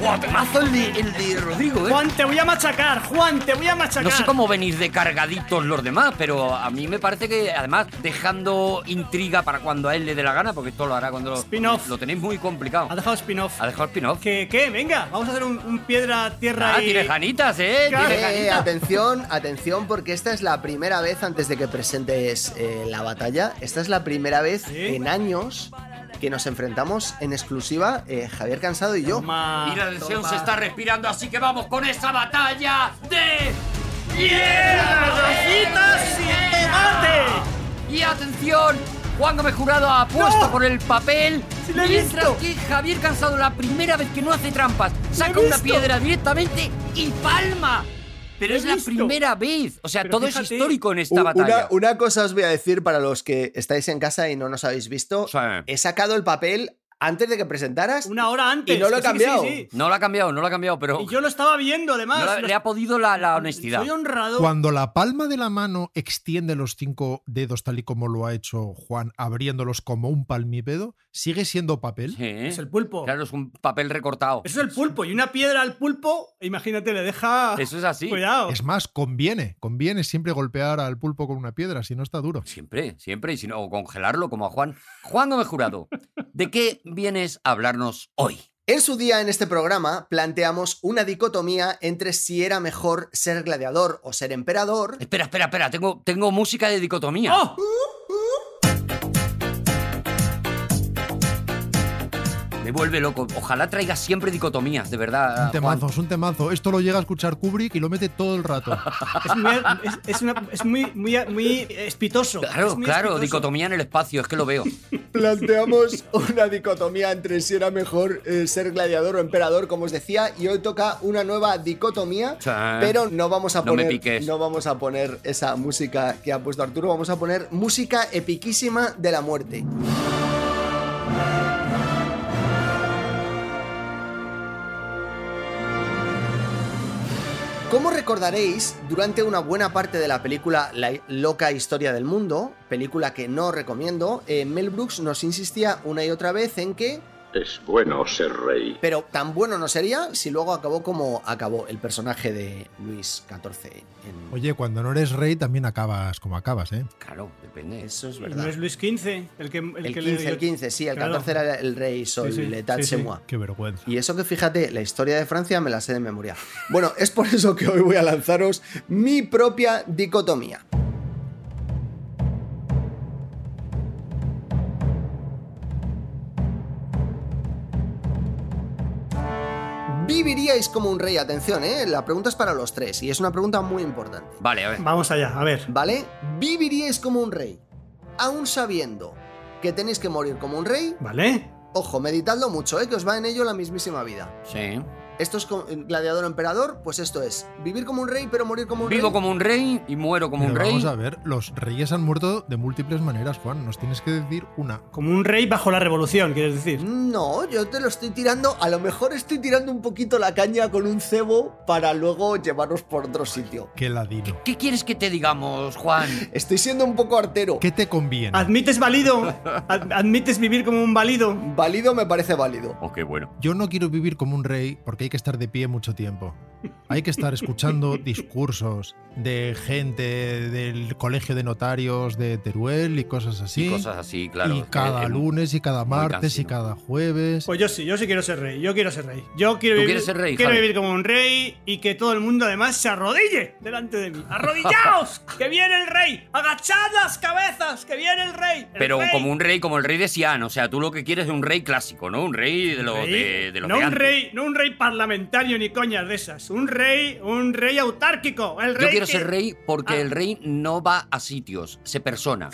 ¡Guau, temazo el de, el de Rodrigo, eh! Juan, te voy a machacar, Juan, te voy a machacar. No sé cómo venís de cargaditos los demás, pero a mí me parece que además dejando intriga para cuando a él le dé la gana, porque esto lo hará cuando lo, Spin-off. lo tenéis muy complicado. Ha dejado spin-off. Ha dejado spin-off. ¿Qué, qué? Venga, vamos a hacer un, un piedra, tierra Ah, y... tienes ganitas, ¿eh? Claro. Eh, atención, atención, porque esta es la primera vez, antes de que presentes eh, la batalla, esta es la primera vez ¿Sí? en años que nos enfrentamos en exclusiva eh, Javier Cansado y yo. Toma, Mira, el Sion toma. se está respirando, así que vamos con esa batalla de ¡Piedras sin tomate! Y atención, Juan Gómez Jurado ha apuesto ¡No! por el papel. ¡Sí mientras visto! que Javier Cansado, la primera vez que no hace trampas, saca una piedra directamente y palma. Pero es la primera vez. O sea, Pero todo es histórico en esta batalla. Una, una cosa os voy a decir para los que estáis en casa y no nos habéis visto. Sí. He sacado el papel antes de que presentaras. Una hora antes. Y no lo sí, cambiado. sí, sí. No lo ha cambiado, no lo ha cambiado, pero Y yo lo estaba viendo, además. no la- le ha podido la, la honestidad. Soy honrado. Cuando la palma de la mano extiende los cinco dedos tal y como lo ha hecho Juan, abriéndolos como un palmípedo, sigue siendo papel. Sí. Es el pulpo. Claro, es un papel recortado. Eso es el pulpo. Y una piedra al pulpo, imagínate, le deja... Eso es así. Cuidado. Es más, conviene, conviene siempre golpear al pulpo con una piedra, si no está duro. Siempre, siempre, y si no, o congelarlo como a Juan. Juan Gómez Jurado, ¿de qué vienes a hablarnos hoy? En su día en este programa planteamos una dicotomía entre si era mejor ser gladiador o ser emperador. Espera, espera, espera, tengo, tengo música de dicotomía. ¡Oh! Me vuelve loco. Ojalá traigas siempre dicotomías, de verdad. Un temazo, es un temazo. Esto lo llega a escuchar Kubrick y lo mete todo el rato. Es muy, es, es una- es muy, muy, muy espitoso. Claro, Es muy claro, espitoso. dicotomía en el espacio, es que lo veo. Planteamos una dicotomía entre si era mejor eh, ser gladiador o emperador, como os decía, y hoy toca una nueva dicotomía, Sí. pero no vamos a No poner no vamos a poner esa música que ha puesto Arturo, vamos a poner música epiquísima de la muerte. Como recordaréis, durante una buena parte de la película La loca historia del mundo, película que no recomiendo, eh, Mel Brooks nos insistía una y otra vez en que, Es bueno ser rey. pero tan bueno no sería si luego acabó como acabó el personaje de Luis XIV. en- Oye, cuando no eres rey también acabas como acabas, ¿eh? Claro, depende. Eso es ¿No verdad. es Luis XV el que, el El que 15, le- el 15, sí, el Claro. 14 era el rey Sol, Sí, sí, Letat. Qué vergüenza. Y eso que fíjate, la historia de Francia me la sé de memoria. Bueno, es por eso que hoy voy a lanzaros mi propia dicotomía. ¿Viviríais como un rey? Atención, ¿eh? La pregunta es para los tres y es una pregunta muy importante. Vale, a ver. Vamos allá, a ver. ¿Vale? ¿Viviríais como un rey? Aún sabiendo que tenéis que morir como un rey. ¿Vale? Ojo, meditadlo mucho, ¿eh? Que os va en ello la mismísima vida. Sí. Esto es co- gladiador emperador, pues esto es vivir como un rey, pero morir como un Vivo rey. como un rey y muero como Pero un rey. Vamos a ver, los reyes han muerto de múltiples maneras, Juan. Nos tienes que decir una. Como un rey bajo la revolución, quieres decir. No, yo te lo estoy tirando. A lo mejor estoy tirando un poquito la caña con un cebo para luego llevarnos por otro sitio. Qué ladino. ¿Qué quieres que te digamos, Juan? Estoy siendo un poco artero. ¿Qué te conviene? ¿Admites válido? Ad- ¿Admites vivir como un válido? Válido me parece válido. Oh, qué bueno. Yo no quiero vivir como un rey porque hay que estar de pie mucho tiempo. Hay que estar escuchando discursos de gente del colegio de notarios de Teruel y cosas así. Y cosas así, claro. y cada lunes y cada martes y cada jueves. Pues yo sí, yo sí quiero ser rey. Yo quiero ser rey. Yo quiero ¿Tú vivir, quieres ser rey, quiero Javi? vivir como un rey y que todo el mundo además se arrodille delante de mí. ¡Arrodillaos! ¡Que viene el rey! ¡Agachad las cabezas! ¡Que viene el rey! El Pero rey. como un rey, como el rey de Sian. O sea, tú lo que quieres es un rey clásico, ¿no? Un rey de los Rey. de, de los no de un rey, no un rey parlamentario ni coñas de esas. Un rey, un rey autárquico. El rey Yo quiero que- ser rey porque Ah. el rey no va a sitios, se persona.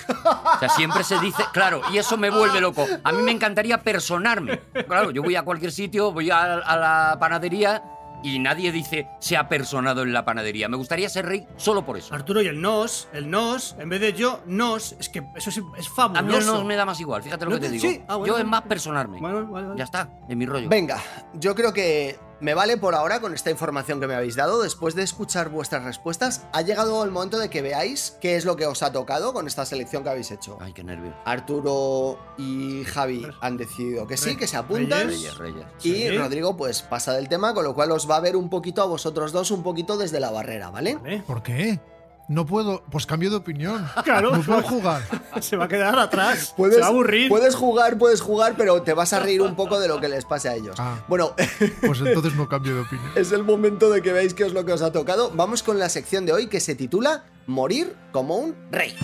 O sea, siempre se dice, claro, y eso me vuelve loco. A mí me encantaría personarme. Claro, yo voy a cualquier sitio, voy a, a la panadería y nadie dice se ha personado en la panadería. Me gustaría ser rey solo por eso. Arturo y el nos, el nos, en vez de yo, nos, es que eso es, es A mí fabuloso. no me da más igual, fíjate lo ¿No que te te- digo. sí? Ah, bueno, yo es bueno. más personarme. Bueno, vale, vale. Ya está, en mi rollo. Venga, yo creo que me vale por ahora con esta información que me habéis dado. Después de escuchar vuestras respuestas, ha llegado el momento de que veáis qué es lo que os ha tocado con esta selección que habéis hecho. Ay, qué nervio. Arturo y Javi han decidido que sí, que se apuntan. Reyes. Reyes, Reyes. Y Sí. Rodrigo pues pasa del tema, con lo cual os va a ver un poquito a vosotros dos, un poquito desde la barrera, ¿vale? Vale. ¿Por qué? No puedo. Pues cambio de opinión. Claro, No puedo jugar. se va a quedar atrás. Puedes, se va a aburrir. puedes jugar, puedes jugar, pero te vas a reír un poco de lo que les pase a ellos. Ah. Bueno, Pues entonces no cambio de opinión. es el momento de que veáis qué es lo que os ha tocado. Vamos con la sección de hoy que se titula Morir como un rey.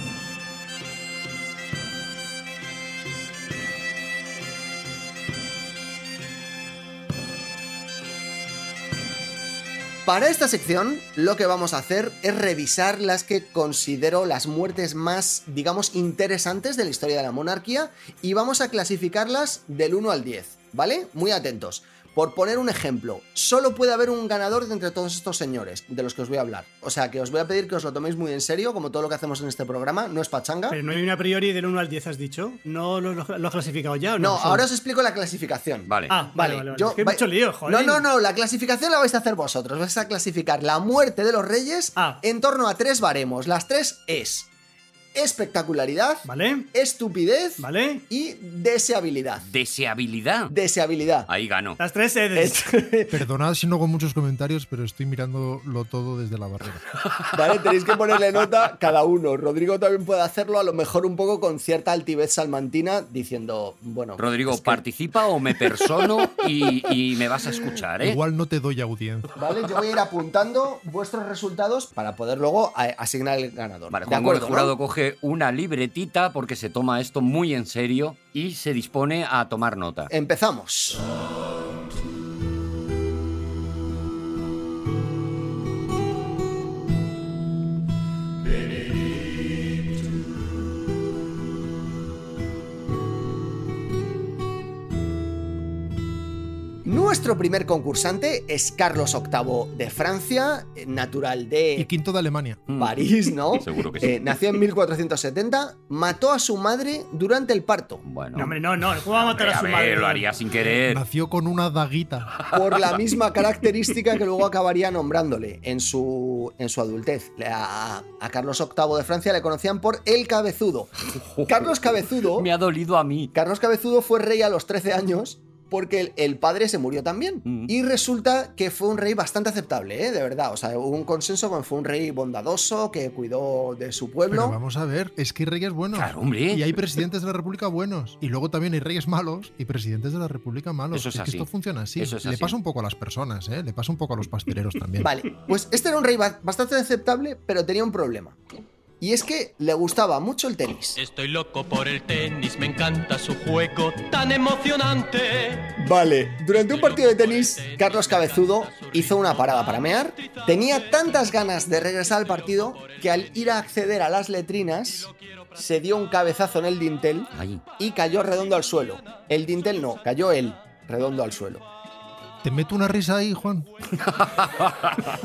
Para esta sección, lo que vamos a hacer es revisar las que considero las muertes más, digamos, interesantes de la historia de la monarquía y vamos a clasificarlas del 1 al 10, ¿vale? Muy atentos. Por poner un ejemplo, solo puede haber un ganador de entre todos estos señores de los que os voy a hablar. O sea que os voy a pedir que os lo toméis muy en serio, como todo lo que hacemos en este programa, no es pachanga. Pero no hay una priori del 1 al 10, has dicho. ¿No lo, lo- lo has clasificado ya? o No, No, Solo- ahora os explico la clasificación. Vale. Ah, vale, vale. vale. yo- es que hay va- mucho lío, joder. No, no, no, la clasificación la vais a hacer vosotros. Vais a clasificar la muerte de los reyes Ah. en torno a tres baremos. Las tres es espectacularidad, ¿Vale? estupidez ¿Vale? y deseabilidad. Deseabilidad. Deseabilidad. Ahí gano. Las tres Edes. Perdonad si no hago muchos comentarios, pero estoy mirándolo todo desde la barrera. Vale, tenéis que ponerle nota cada uno. Rodrigo también puede hacerlo, a lo mejor un poco con cierta altivez salmantina, diciendo, bueno. Rodrigo, es que- participa o me persono y, y me vas a escuchar, ¿eh? Igual no te doy audiencia. Vale, yo voy a ir apuntando vuestros resultados para poder luego a- asignar el ganador. Vale, ¿De Juan acuerdo, el jurado ¿no? coge una libretita porque se toma esto muy en serio y se dispone a tomar nota. Empezamos. Nuestro primer concursante es Carlos VIII de Francia, natural Y de quinto de Alemania. Mm. París, ¿no? Seguro que sí. Eh, nació en 1470, mató a su madre durante el parto. Bueno, No, hombre, no, no. ¿Cómo va a matar a su ver, madre? lo haría sin querer. Nació con una daguita. por la misma característica que luego acabaría nombrándole en su, en su adultez. A, a Carlos VIII de Francia le conocían por el cabezudo. Carlos Cabezudo, Me ha dolido a mí. Carlos Cabezudo fue rey a los 13 años porque el, el padre se murió también. Mm. Y resulta que fue un rey bastante aceptable, ¿eh? de verdad. O sea, hubo un consenso con que fue un rey bondadoso, que cuidó de su Pero pueblo. vamos a ver, es que hay reyes buenos. Claro, hombre. Y hay presidentes de la República buenos. Y luego también hay reyes malos y presidentes de la República malos. Eso es que así. esto funciona así. Eso es Le así. pasa un poco a las personas, ¿eh? Le pasa un poco a los pasteleros también. Vale, pues este era un rey ba- bastante aceptable, pero tenía un problema. Y es que le gustaba mucho el tenis. Estoy loco por el tenis, me encanta su juego tan emocionante. Vale, durante un partido de tenis, Carlos Cabezudo hizo una parada para mear. Tenía tantas ganas de regresar al partido que al ir a acceder a las letrinas, se dio un cabezazo en el dintel y cayó redondo al suelo. El dintel no, cayó él redondo al suelo. Te meto una risa ahí, Juan.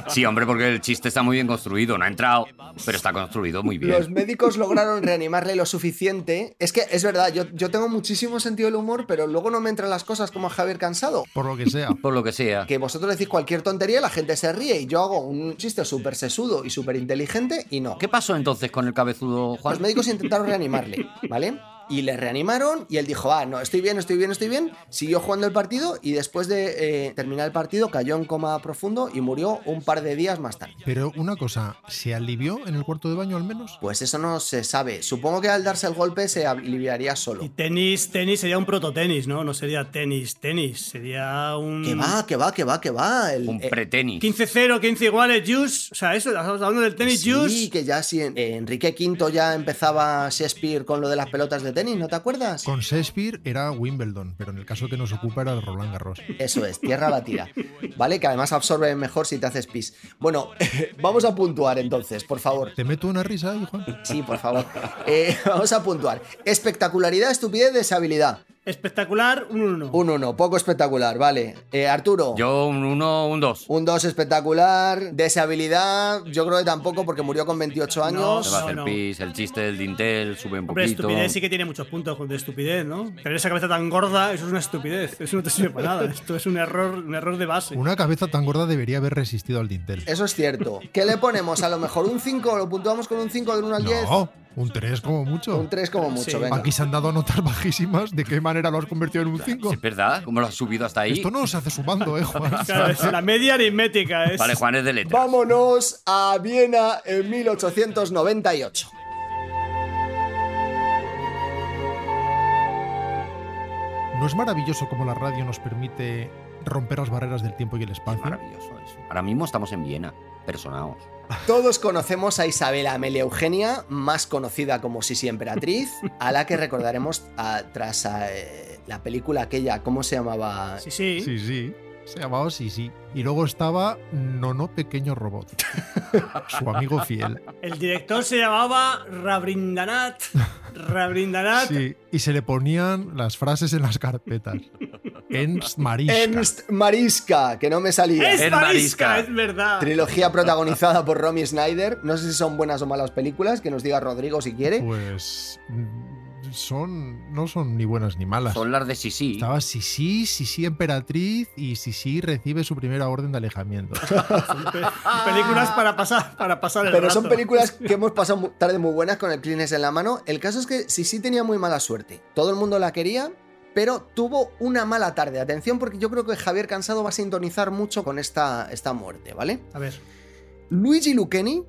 Sí, hombre, porque el chiste está muy bien construido. No ha entrado, pero está construido muy bien. Los médicos lograron reanimarle lo suficiente. Es que es verdad, yo, yo tengo muchísimo sentido del humor, pero luego no me entran las cosas como a Javier Cansado. Por lo que sea. Por lo que sea. Que vosotros decís cualquier tontería y la gente se ríe y yo hago un chiste súper sesudo y súper inteligente y no. ¿Qué pasó entonces con el cabezudo, Juan? Los médicos intentaron reanimarle, ¿vale? Y le reanimaron y él dijo, ah, no, estoy bien, estoy bien, estoy bien. Siguió jugando el partido y después de eh, terminar el partido cayó en coma profundo y murió un par de días más tarde. Pero una cosa, ¿se alivió en el cuarto de baño al menos? Pues eso no se sabe. Supongo que al darse el golpe se aliviaría solo. Y tenis, tenis sería un prototenis, ¿no? No sería tenis, tenis. Sería un. Que va, que va, que va, que va. El, Un eh, pretenis. 15-0, 15 iguales, juice. O sea, eso, estamos hablando del tenis Sí, juice. que ya sí, en- eh, Enrique V ya empezaba Shakespeare con lo de las pelotas de tenis, ¿no te acuerdas? Con Shakespeare era Wimbledon, pero en el caso que nos ocupa era el Roland Garros. Eso es, tierra batida. ¿Vale? Que además absorbe mejor si te haces pis. Bueno, vamos a puntuar entonces, por favor. ¿Te meto una risa ahí, Juan? Sí, por favor. Eh, vamos a puntuar. Espectacularidad, estupidez, deshabilidad. Espectacular, un 1. Un 1, poco espectacular, vale. Eh, Arturo. Yo un 1, un 2. Un 2 espectacular. Deshabilidad, yo creo que tampoco porque murió con 28 años. Se va a No, hacer no. pis, el chiste del dintel sube un Hombre, poquito. estupidez sí que tiene muchos puntos de estupidez, ¿no? Pero esa cabeza tan gorda, eso es una estupidez. Eso no te sirve para nada. Esto es un error, un error de base. Una cabeza tan gorda debería haber resistido al dintel. Eso es cierto. ¿Qué le ponemos? A lo mejor un 5, lo puntuamos con un 5 del 1 al 10. No, un 3 como mucho. Un 3 como mucho, Sí. venga. Aquí se han dado notas bajísimas. ¿De qué manera lo has convertido en un 5? Sí, es verdad, ¿cómo lo has subido hasta ahí? Esto no se hace sumando, ¿eh, Juan? Claro, es la media aritmética. Es... Vale, Juan es de letras. Vámonos a Viena en 1898. ¿No es maravilloso cómo la radio nos permite romper las barreras del tiempo y el espacio? Maravilloso eso. Ahora mismo estamos en Viena, personados. Todos conocemos a Isabela Amelia Eugenia, más conocida como Sisi Emperatriz, a la que recordaremos tras eh, la película aquella, ¿cómo se llamaba? Sí, sí. Sí, sí. Se llamaba Sí, sí. Y luego estaba Nono Pequeño Robot. Su amigo fiel. El director se llamaba Rabrindanat. Rabrindanat. Sí. Y se le ponían las frases en las carpetas. Ernst Mariska. Ernst Mariska, que no me salía. Es Es Marisca, Marisca. es verdad. Trilogía protagonizada por Romy Snyder. No sé si son buenas o malas películas, que nos diga Rodrigo si quiere. Pues son no son ni buenas ni malas. Son las de Sisi. Estaba Sisi, Sisi Emperatriz y Sisi recibe su primera orden de alejamiento. Son pe- películas para pasar, para pasar el Pero son películas que hemos pasado tarde muy buenas con el Kleenex en la mano. El caso es que Sisi tenía muy mala suerte. Todo el mundo la quería, pero tuvo una mala tarde. Atención, porque yo creo que Javier Cansado va a sintonizar mucho con esta, esta muerte, ¿vale? A ver. Luigi Lucchini,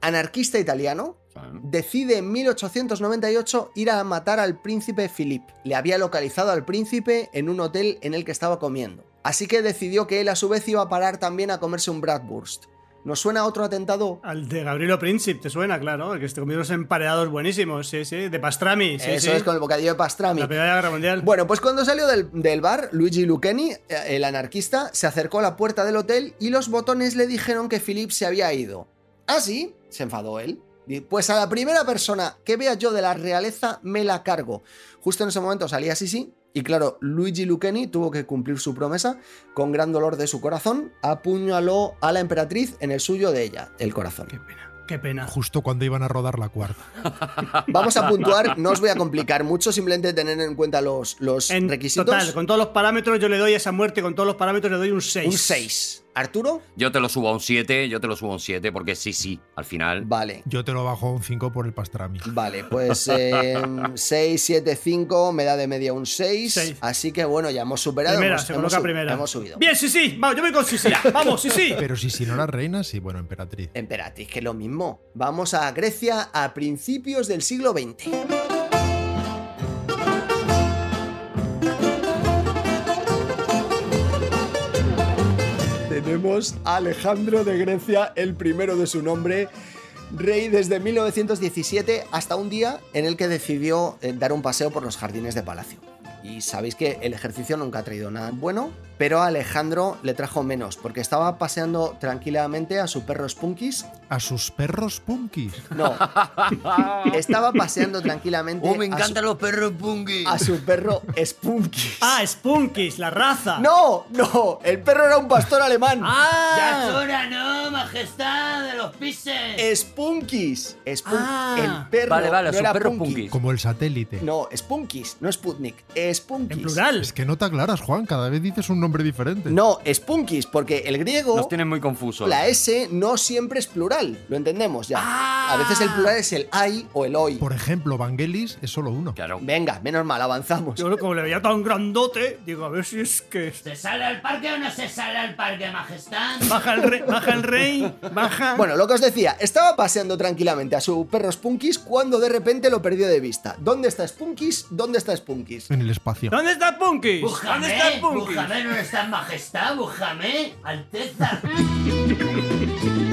anarquista italiano, decide en 1898 ir a matar al príncipe Philippe. Le había localizado al príncipe en un hotel en el que estaba comiendo. Así que decidió que él a su vez iba a parar también a comerse un Bratwurst. ¿Nos suena otro atentado? Al de Gabrielo Príncipe, ¿te suena? Claro, el que se comió unos emparedados buenísimos, sí, sí, de pastrami, sí, Eso sí. es con el bocadillo de pastrami. La Primera Guerra Mundial. Bueno, pues cuando salió del, del bar, Luigi Lucchini, eh, el anarquista, se acercó a la puerta del hotel y los botones le dijeron que Philip se había ido. Así, se enfadó él. Pues a la primera persona que vea yo de la realeza me la cargo. Justo en ese momento salía Sisi y claro, Luigi Lucchini tuvo que cumplir su promesa. Con gran dolor de su corazón, apuñaló a la emperatriz en el suyo de ella, el corazón. Qué pena, qué pena. Justo cuando iban a rodar la cuarta. Vamos a puntuar, no os voy a complicar mucho, simplemente tener en cuenta los, los En requisitos. total, con todos los parámetros yo le doy a esa muerte, con todos los parámetros le doy un 6. Un 6. ¿Arturo? Yo te lo subo a un 7, yo te lo subo a un 7, porque sí, sí, al final. Vale. Yo te lo bajo a un 5 por el pastrami. Vale, pues 6, 7, 5, me da de media un 6. Seis. Así que bueno, ya hemos superado. Primera, hemos, se hemos coloca sub- primera. Hemos subido. Bien, sí, sí, vamos, yo voy con sí, sí. Vamos, sí, sí. Pero si si no era reina, sí, bueno, emperatriz. Emperatriz, que es lo mismo. Vamos a Grecia a principios del siglo XX. Tenemos a Alejandro de Grecia, el primero de su nombre, rey desde 1917 hasta un día en el que decidió eh, dar un paseo por los jardines de palacio. Y sabéis que el ejercicio nunca ha traído nada bueno, pero a Alejandro le trajo menos, porque estaba paseando tranquilamente a su perro Spunkis. A sus perros punkis. No, estaba paseando tranquilamente ¡Oh, me su- encantan los perros punky! a su perro Spunkis. Ah, Spunkis, la raza. No, no, el perro era un pastor alemán. ¡Ya es Ah, hora, no, majestad de los pises! Spunkis. Spunk- Ah. el perro Vale, vale, no su era perro Punky. Como el satélite. No, Spunkis, no Sputnik, Spunkis. en plural. Es que no te aclaras, Juan. Cada vez dices un nombre diferente. No, Spunkis, porque el griego, Nos tienen muy confusos. la S no siempre es plural, lo entendemos ya. A veces el plural es el ai o el oi. Por ejemplo, Vangelis es solo uno. Claro. Venga, menos mal, avanzamos. Yo como le veía tan grandote, digo, a ver si es que... ¿Se sale al parque o no se sale al parque, majestad? Baja el rey, baja el rey, baja... Bueno, lo que os decía, estaba paseando tranquilamente a su perro Spunkis cuando de repente lo perdió de vista. ¿Dónde está Spunkis? ¿Dónde está Spunkis? En el espacio. ¿Dónde está Punkis? ¿Dónde está Punkis? ¡Bújame! ¿No está en majestad? ¡Bújame! ¡Alteza!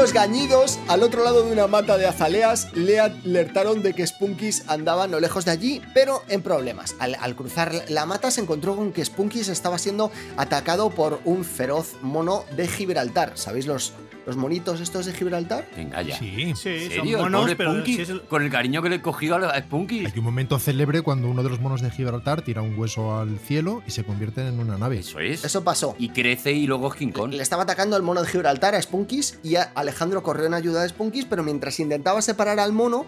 Unos gañidos al otro lado de una mata de azaleas le alertaron de que Spunkis andaba no lejos de allí, pero en problemas. Al, cruzar la mata se encontró con que Spunkis estaba siendo atacado por un feroz mono de Gibraltar. ¿Sabéis los, los monitos estos de Gibraltar? Venga ya. Sí. Sí, ¿En son monos, pero Punky, si es el- Con el cariño que le he cogido a Spunky. Hay un momento célebre cuando uno de los monos de Gibraltar tira un hueso al cielo y se convierte en una nave. Eso es. Eso pasó. Y crece y luego es King Kong. Le estaba atacando al mono de Gibraltar a Spunkis y a- Alejandro corrió en ayuda de Spunkis, pero mientras intentaba separar al mono,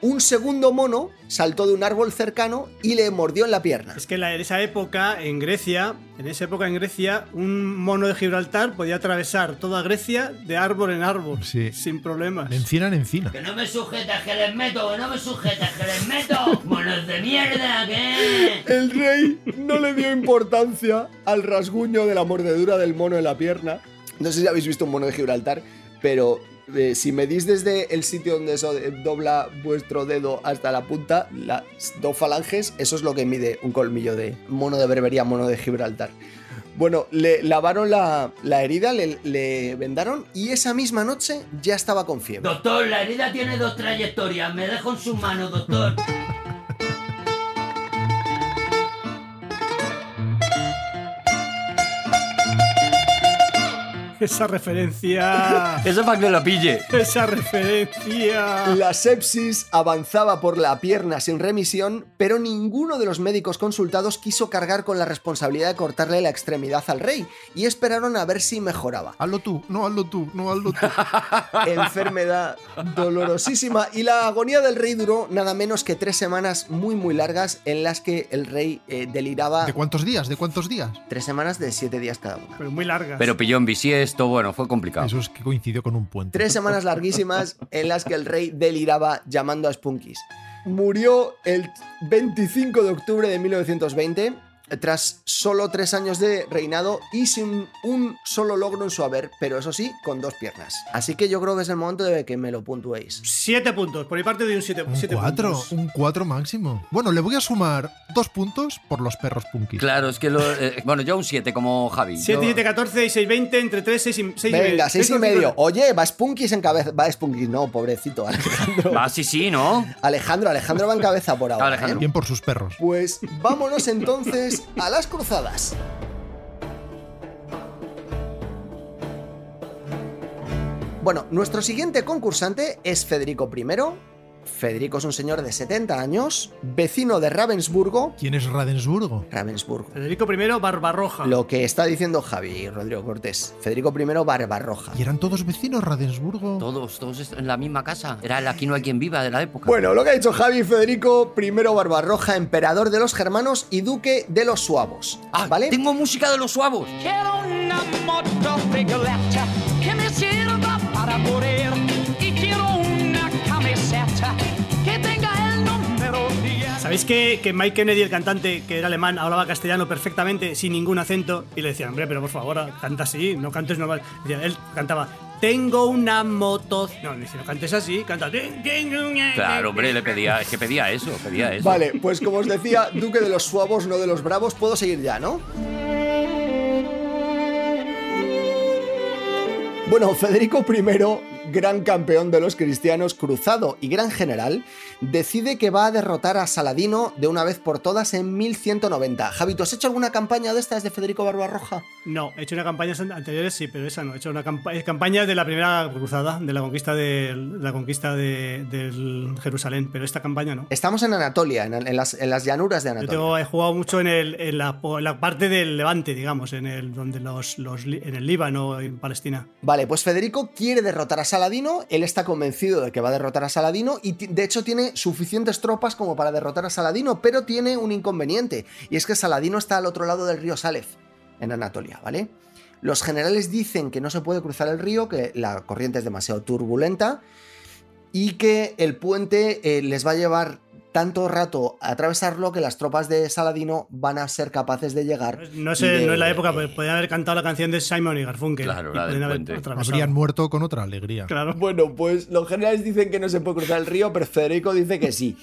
un segundo mono saltó de un árbol cercano y le mordió en la pierna. Es que en esa época, en Grecia, en esa época en Grecia, un mono de Gibraltar podía atravesar toda Grecia de árbol en árbol, Sí. sin problemas. De encina en encina. ¡Que no me sujetas, que les meto! ¡Que no me sujetas, que les meto! ¡Monos de mierda, ¿qué? El rey no le dio importancia al rasguño de la mordedura del mono en la pierna. No sé si habéis visto un mono de Gibraltar, pero eh, si medís desde el sitio donde eso eh, dobla vuestro dedo hasta la punta, las dos falanges, eso es lo que mide un colmillo de mono de berbería, mono de Gibraltar. Bueno, le lavaron la, la herida, le, le vendaron y esa misma noche ya estaba con fiebre. Doctor, la herida tiene dos trayectorias. Me dejo en sus manos, doctor. Esa referencia. Eso es para que lo pille. Esa referencia. La sepsis avanzaba por la pierna sin remisión, pero ninguno de los médicos consultados quiso cargar con la responsabilidad de cortarle la extremidad al rey y esperaron a ver si mejoraba. Hazlo tú, no hazlo tú, no hazlo tú. Enfermedad dolorosísima y la agonía del rey duró nada menos que tres semanas muy muy largas en las que el rey eh, deliraba ¿De cuántos días? ¿De cuántos días? tres semanas de siete días cada una. Pero muy largas. Pero pilló en bisiesto, bueno, fue complicado. Eso es que coincidió con un puente. Tres semanas larguísimas en las que el rey deliraba llamando a Spunkis. Murió el 25 de octubre de 1920 tras solo tres años de reinado y sin un solo logro en su haber, pero eso sí, con dos piernas. Así que yo creo que es el momento de que me lo puntuéis. Siete puntos. Por mi parte doy un siete, Un siete 4, puntos. un 4 máximo. Bueno, le voy a sumar dos puntos por los perros punkis. Claro, es que lo. eh, bueno, yo un 7 como Javi. 7, Yo- 7, 14 y 6, 20, entre 3, 6 y, 6 Venga, seis y medio. Oye, va Spunkis en cabeza. Va Spunkis, no, pobrecito, Alejandro. Va, sí, sí, ¿no? Alejandro, Alejandro va en cabeza por ahora. Alejandro. ¿eh? Bien por sus perros. Pues vámonos entonces a las cruzadas. Bueno, nuestro siguiente concursante es Federico I. Federico es un señor de 70 años, vecino de Ravensburgo. ¿Quién es Ravensburgo? Ravensburgo. Federico I, Barbarroja. Lo que está diciendo Javi Rodrigo Cortés. Federico I Barbarroja. ¿Y eran todos vecinos Ravensburgo? Todos, todos en la misma casa. Era el Aquí no hay quien viva de la época. Bueno, lo que ha dicho Javi Federico I Barbarroja, emperador de los germanos y duque de los suavos. Ah, ¿Vale? Tengo música de los suavos. Quiero una moto figoletta que me sirva para correr que tenga el número 10. ¿Sabéis que, que Mike Kennedy, el cantante, que era alemán, hablaba castellano perfectamente, sin ningún acento? Y le decían, hombre, pero por favor, canta así, no cantes normal. Decía, él cantaba, tengo una moto... No, le dice, no cantes así, canta... Claro, hombre, le pedía, es que pedía eso, pedía eso. Vale, pues como os decía, duque de los suavos, no de los bravos, puedo seguir ya, ¿no? Bueno, Federico I, gran campeón de los cristianos, cruzado y gran general, decide que va a derrotar a Saladino de una vez por todas en 1190. Javi, ¿tú has hecho alguna campaña de estas de Federico Barbarroja? No, he hecho una campaña anteriores, sí, pero esa no. He hecho una campa eh, campaña de la primera cruzada, de la conquista de, la conquista de, Jerusalén, pero esta campaña no. Estamos en Anatolia, en, en las, en las llanuras de Yo Anatolia. tengo, he jugado mucho en, el, en, la, parte del Levante, digamos, en el, donde los, en el Líbano, en Palestina. Vale, pues Federico quiere derrotar a Saladino, él está convencido de que va a derrotar a Saladino y de hecho tiene suficientes tropas como para derrotar a Saladino, pero tiene un inconveniente, y es que Saladino está al otro lado del río Salef, en Anatolia, ¿vale? Los generales dicen que no se puede cruzar el río, que la corriente es demasiado turbulenta y que el puente eh, les va a llevar tanto rato a atravesarlo que las tropas de Saladino van a ser capaces de llegar. No y sé, de- no es la época, pues podían haber cantado la canción de Simon y Garfunkel. Claro, y la del haber. Habrían muerto con otra alegría. Claro. Bueno, pues los generales dicen que no se puede cruzar el río, pero Federico dice que sí.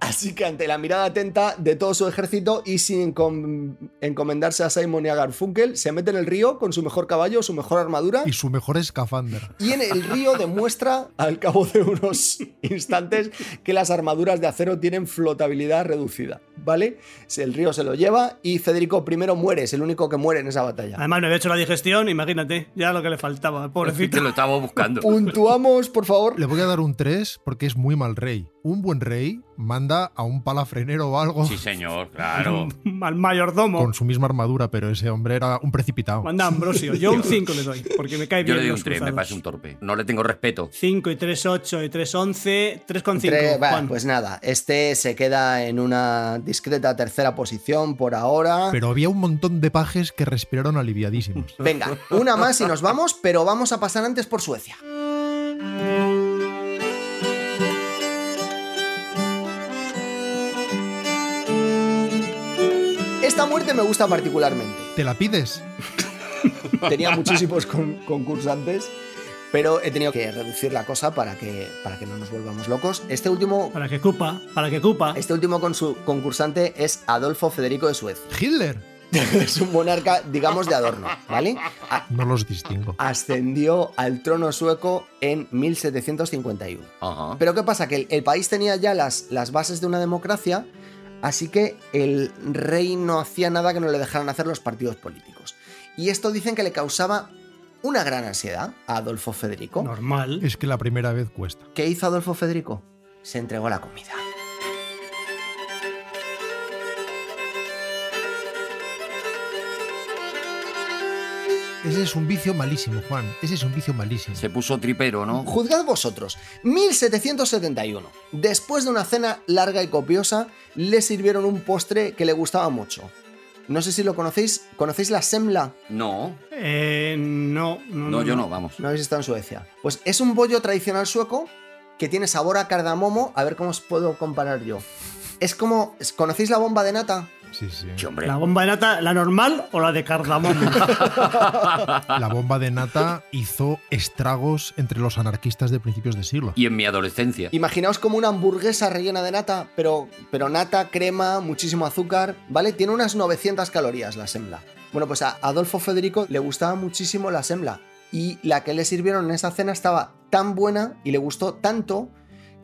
Así que ante la mirada atenta de todo su ejército y sin encom- encomendarse a Simon y a Garfunkel, se mete en el río con su mejor caballo, su mejor armadura. Y su mejor escafander. Y en el río demuestra, al cabo de unos instantes, que las armaduras de acero tienen flotabilidad reducida. ¿Vale? Si El río se lo lleva y Federico I muere, es el único que muere en esa batalla. Además, no había hecho la digestión, imagínate, ya lo que le faltaba, que pobrecito. lo estaba buscando. Puntuamos, por favor. Le voy a dar un 3 porque es muy mal rey. Un buen rey manda a un palafrenero o algo Sí, señor, claro. Al mayordomo. con su misma armadura, pero ese hombre era un precipitado. Manda a Ambrosio. Yo un 5 le doy, porque me cae Yo bien. le doy un los 3, me parece un torpe. No le tengo respeto. 5 y 3, 8 y 3, 11, 3,5. Tre- va, Juan. pues nada, este se queda en una discreta tercera posición por ahora. Pero había un montón de pajes que respiraron aliviadísimos. Venga, una más y nos vamos, pero vamos a pasar antes por Suecia. Me gusta particularmente. ¿Te la pides? Tenía muchísimos con- concursantes, pero he tenido que reducir la cosa para que, para que no nos volvamos locos. Este último, Para que cupa, para que cupa. este último consu- concursante es Adolfo Federico de Suez. Hitler. es un monarca, digamos, de adorno, ¿vale? A- No los distingo. ascendió al trono sueco en 1751. Ajá. Pero ¿qué pasa? Que el, el país tenía ya las, las bases de una democracia, así que el rey no hacía nada que no le dejaran hacer los partidos políticos. Y esto dicen que le causaba una gran ansiedad a Adolfo Federico. Normal. Es que la primera vez cuesta. ¿Qué hizo Adolfo Federico? Se entregó la comida. Ese es un vicio malísimo, Juan. Ese es un vicio malísimo. Se puso tripero, ¿no? Juzgad vosotros. 1771. Después de una cena larga y copiosa, le sirvieron un postre que le gustaba mucho. No sé si lo conocéis. ¿Conocéis la semla? No, Eh, no, no, no, yo no, vamos. No habéis estado en Suecia. Pues es un bollo tradicional sueco que tiene sabor a cardamomo. A ver cómo os puedo comparar yo. Es como. ¿Conocéis la bomba de nata? Sí, sí. Sí, hombre. ¿La bomba de nata, la normal o la de cardamomo? La bomba de nata hizo estragos entre los anarquistas de principios de siglo. Y en mi adolescencia. Imaginaos como una hamburguesa rellena de nata, pero, pero nata, crema, muchísimo azúcar, ¿vale? Tiene unas 900 calorías la sembla. Bueno, pues a Adolfo Federico le gustaba muchísimo la sembla. Y la que le sirvieron en esa cena estaba tan buena y le gustó tanto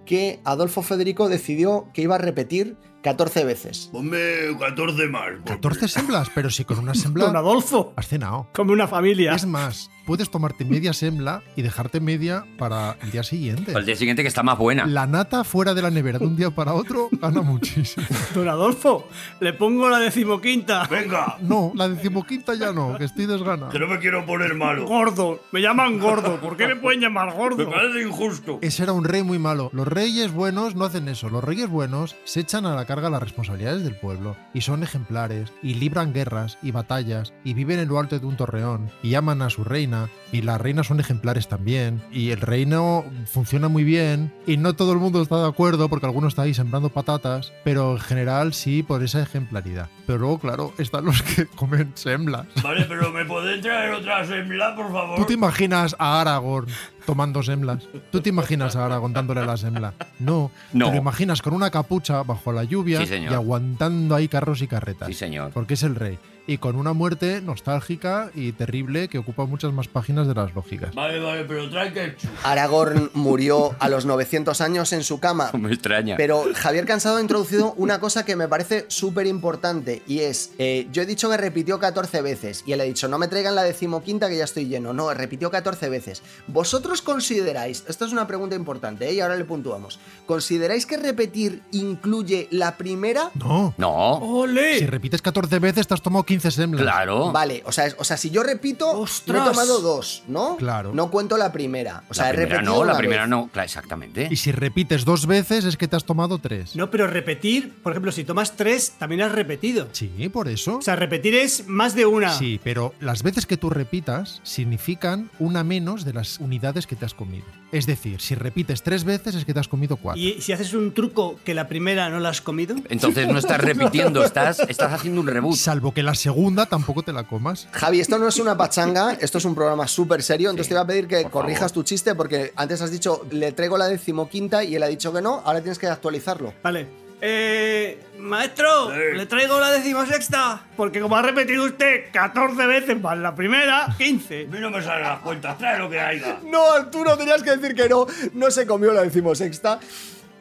que Adolfo Federico decidió que iba a repetir 14 veces. Ponme 14 más. 14 semblas, pero si con una Don sembla Adolfo, has cenado. como una familia. Es más, puedes tomarte media sembla y dejarte media para el día siguiente. Al día siguiente que está más buena. La nata fuera de la nevera de un día para otro gana muchísimo. Don Adolfo, le pongo la decimoquinta. Venga, No, la decimoquinta ya no, que estoy desganado. que no me quiero poner malo. Gordo, me llaman gordo. ¿Por qué me pueden llamar Me gordo? parece injusto. Ese era un rey muy malo. Los reyes buenos no hacen eso. Los reyes buenos se echan a la carga las responsabilidades del pueblo y son ejemplares y libran guerras y batallas y viven en lo alto de un torreón y aman a su reina y las reinas son ejemplares también y el reino funciona muy bien y no todo el mundo está de acuerdo porque algunos está ahí sembrando patatas, pero en general sí por esa ejemplaridad. Pero luego, claro, están los que comen semblas. Vale, pero ¿me podéis traer otra sembla, por favor? ¿Tú te imaginas a Aragorn tomando semblas? ¿Tú te imaginas a Aragorn dándole la sembla? No. No. Te lo imaginas con una capucha bajo la lluvia Sí, y aguantando ahí carros y carretas. Sí, señor. Porque es el rey. Y con una muerte nostálgica y terrible que ocupa muchas más páginas de las lógicas. Vale, vale, pero trae ketchup. Aragorn murió a los 900 años en su cama. Me extraña. Pero Javier Cansado ha introducido una cosa que me parece súper importante y es, eh, yo he dicho que repitió 14 veces y él ha dicho, no me traigan la decimoquinta que ya estoy lleno, no, repitió 14 veces. ¿Vosotros consideráis, esto es una pregunta importante ¿eh? y ahora le puntuamos, ¿consideráis que repetir incluye la primera? No. No. ¡Ole! Si repites 14 veces, te has tomado 15 semblas. Claro. Vale, o sea, es- o sea, si yo repito, he tomado dos, ¿no? Claro. No cuento la primera. O sea, la he primera repetido no, la una primera vez. no. Claro, exactamente. Y si repites dos veces, es que te has tomado tres. No, pero repetir, por ejemplo, si tomas tres, también has repetido. Sí, por eso. O sea, repetir es más de una. Sí, pero las veces que tú repitas significan una menos de las unidades que te has comido. Es decir, si repites tres veces es que te has comido cuatro. Y si haces un truco que la primera no la has comido, Entonces no estás repitiendo, estás, estás haciendo un reboot. Salvo que la segunda tampoco te la comas. Javi, esto no es una pachanga, esto es un programa súper serio, entonces te voy a pedir que corrijas favor. tu chiste porque antes has dicho, le traigo la decimoquinta y él ha dicho que no, ahora tienes que actualizarlo. vale. Eh, maestro, Sí. le traigo la decimosexta. Porque como ha repetido usted 14 veces más la primera, 15. A mí no me salen las cuentas, trae lo que haya. No, Arturo, tenías que decir que no, no se comió la decimosexta.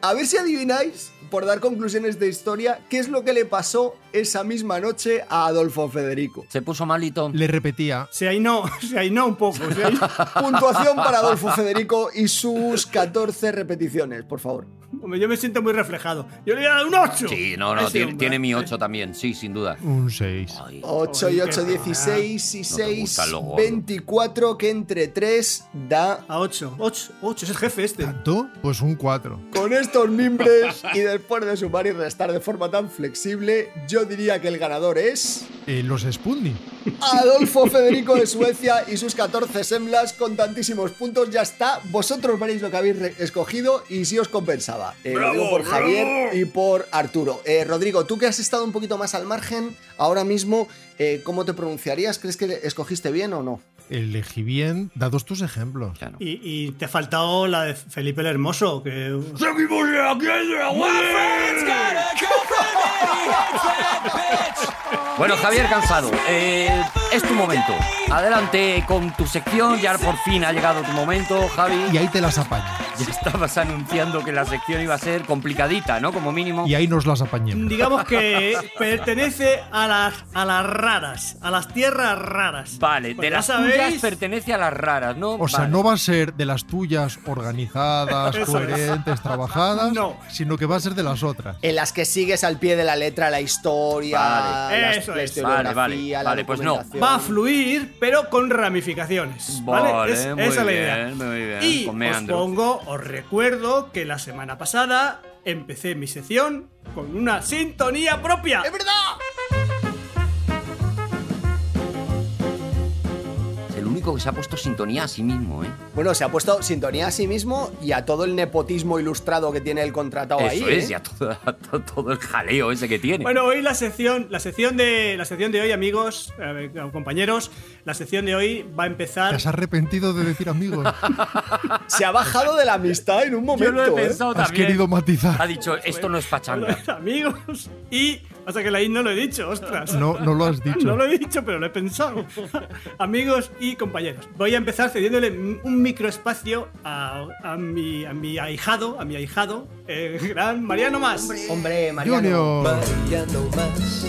A ver si adivináis, por dar conclusiones de historia, qué es lo que le pasó esa misma noche a Adolfo Federico. Se puso malito. Le repetía. No, si ahí no un poco. ahí- Puntuación para Adolfo Federico y sus 14 repeticiones, por favor. Hombre, yo me siento muy reflejado. Yo le voy a dar un 8. Sí, no, no, tiene, tiene mi 8 también, sí, sin duda. Un 6. Ay, 8 y 8, 16 y te 6, gustan los gordos. 24, que entre 3 da A 8. 8, 8, es el jefe este. ¿Tanto? Pues un 4. Con estos mimbres y después de sumar y restar de forma tan flexible, yo diría que el ganador es Eh, los Spundi. Adolfo Federico de Suecia y sus 14 semblas con tantísimos puntos. Ya está. Vosotros veréis lo que habéis escogido y si os compensaba. Eh, lo ¡Bravo, digo por bravo! Javier y por Arturo. Eh, Rodrigo, tú que has estado un poquito más al margen, ahora mismo, eh, ¿cómo te pronunciarías? ¿Crees que escogiste bien o no? Elegí bien, dados tus ejemplos. claro. Y, y te ha faltado la de Felipe el Hermoso, que ¡Seguimos aquí en Bueno, Javier Cansado, eh, es tu momento. Adelante con tu sección, ya por fin ha llegado tu momento, Javi. Y ahí te las apañas. Ya estabas anunciando que la sección iba a ser complicadita, ¿no? Como mínimo. Y ahí nos las apañemos. digamos que pertenece a las, a las raras, a las tierras raras. Vale, Pues de ya las sabéis- pertenece a las raras, ¿no? O sea, Vale. no va a ser de las tuyas organizadas, coherentes, trabajadas, No. sino que va a ser de las otras. En las que sigues al pie de la letra la historia, Vale. la, Eso la es. historiografía, Vale, vale. la Vale, pues no. Va a fluir, pero con ramificaciones. ¿Vale? Vale, Es- muy esa es la bien, idea. muy bien, Y con os pongo, os recuerdo que la semana pasada empecé mi sección con una sintonía propia. ¡Es verdad! El único que se ha puesto sintonía a sí mismo, ¿eh? Bueno, se ha puesto sintonía a sí mismo y a todo el nepotismo ilustrado que tiene el contratado Eso ahí. es, ¿eh? y a todo, a to- todo el jaleo ese que tiene. Bueno, hoy la sección, la sección de la sección de hoy, amigos, eh, compañeros, la sección de hoy va a ¿Te empezar. has arrepentido de decir amigos? Se ha bajado de la amistad en un Yo momento. lo he ¿eh? pensado Has también. querido matizar. Ha dicho, esto no es pachanga. amigos y pasa que la I no lo he dicho, ostras. No, no lo has dicho. No lo he dicho, pero lo he pensado. Amigos y compañeros, voy a empezar cediéndole un microespacio a, a mi, a mi ahijado, a mi ahijado, el gran Mariano Más. Hombre, Mariano. Junior. Mariano Más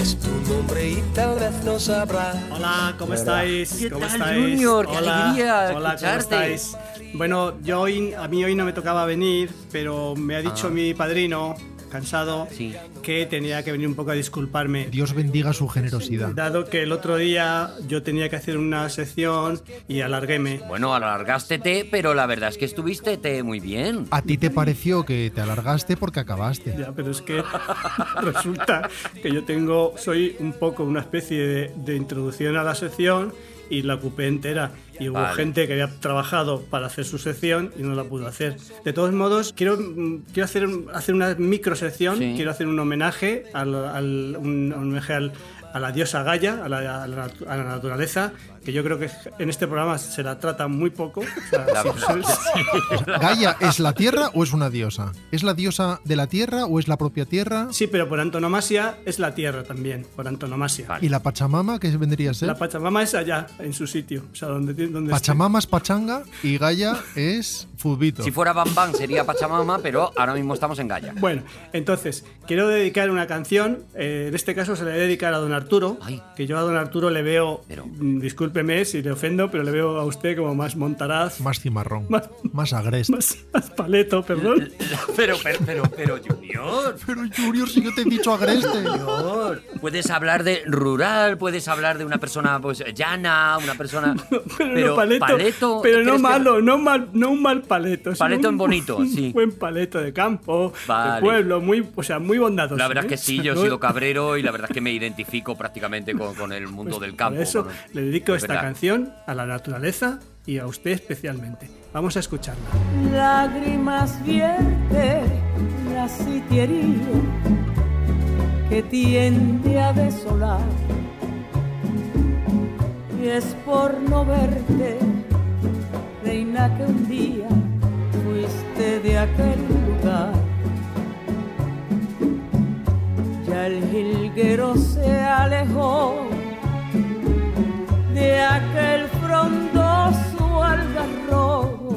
es tu nombre y tal vez no sabrás. Hola, ¿cómo estáis? ¿Qué ¿Cómo tal, estáis? Junior? ¡Qué Hola, alegría Hola, ¿cómo escucharte! estáis? Bueno, yo hoy, a mí hoy no me tocaba venir, pero me ha dicho Ah. mi padrino, cansado, Sí. que tenía que venir un poco a disculparme. Dios bendiga su generosidad. Dado que el otro día yo tenía que hacer una sección y alarguéme. Bueno, alargaste té, pero la verdad es que estuviste té muy bien. A ti te pareció que te alargaste porque acabaste. Ya, pero es que resulta que yo tengo, soy un poco una especie de, de introducción a la sección y la ocupé entera. Y hubo Vale. gente que había trabajado para hacer su sección y no la pudo hacer. De todos modos, quiero, mm, quiero hacer, hacer una micro sección, Sí. quiero hacer un homenaje, al, al- un, un homenaje al- a la diosa Gaia, a la, a la a la naturaleza, que yo creo que en este programa se la trata muy poco. O sea, La sí, verdad sí. ¿Gaia es la tierra o es una diosa? ¿Es la diosa de la tierra o es la propia tierra? Sí, pero por antonomasia es la tierra también, por antonomasia. Vale. ¿Y la Pachamama qué vendría a ser? La Pachamama es allá, en su sitio. O sea, donde, donde Pachamama es pachanga y Gaia es futbito. Si fuera Bam Bam sería Pachamama, pero ahora mismo estamos en Gaia. Bueno, entonces, quiero dedicar una canción. eh, en este caso se la voy a dedicar a don Arturo. Ay. Que yo a don Arturo le veo. Pero- mm, Discúlpeme si le ofendo, pero le veo a usted como más montaraz. Más cimarrón. Más- Más agreste. Más, más paleto, perdón. Pero, pero, pero, pero, Junior. Pero Junior, si yo te he dicho agreste. Junior, Puedes hablar de rural, puedes hablar de una persona pues llana, una persona. Pero, no paleto. pero no ¿crees que- malo, no, mal, no un mal paleto. Paleto un- en bonito, un sí. buen paleto de campo, Vale. de pueblo, muy, o sea, muy bondadoso. La verdad es ¿eh? que sí, yo he No- sido cabrero y la verdad es que me identifico prácticamente con, con el mundo Pues del campo. Por eso le dedico esta canción a la naturaleza y a usted especialmente. Vamos a escucharla. lágrimas vierte la sitiería que tiende a desolar. Y es por no verte, reina que un día fuiste de aquel lugar. Ya el jilguero se alejó de aquel frondoso algarrobo.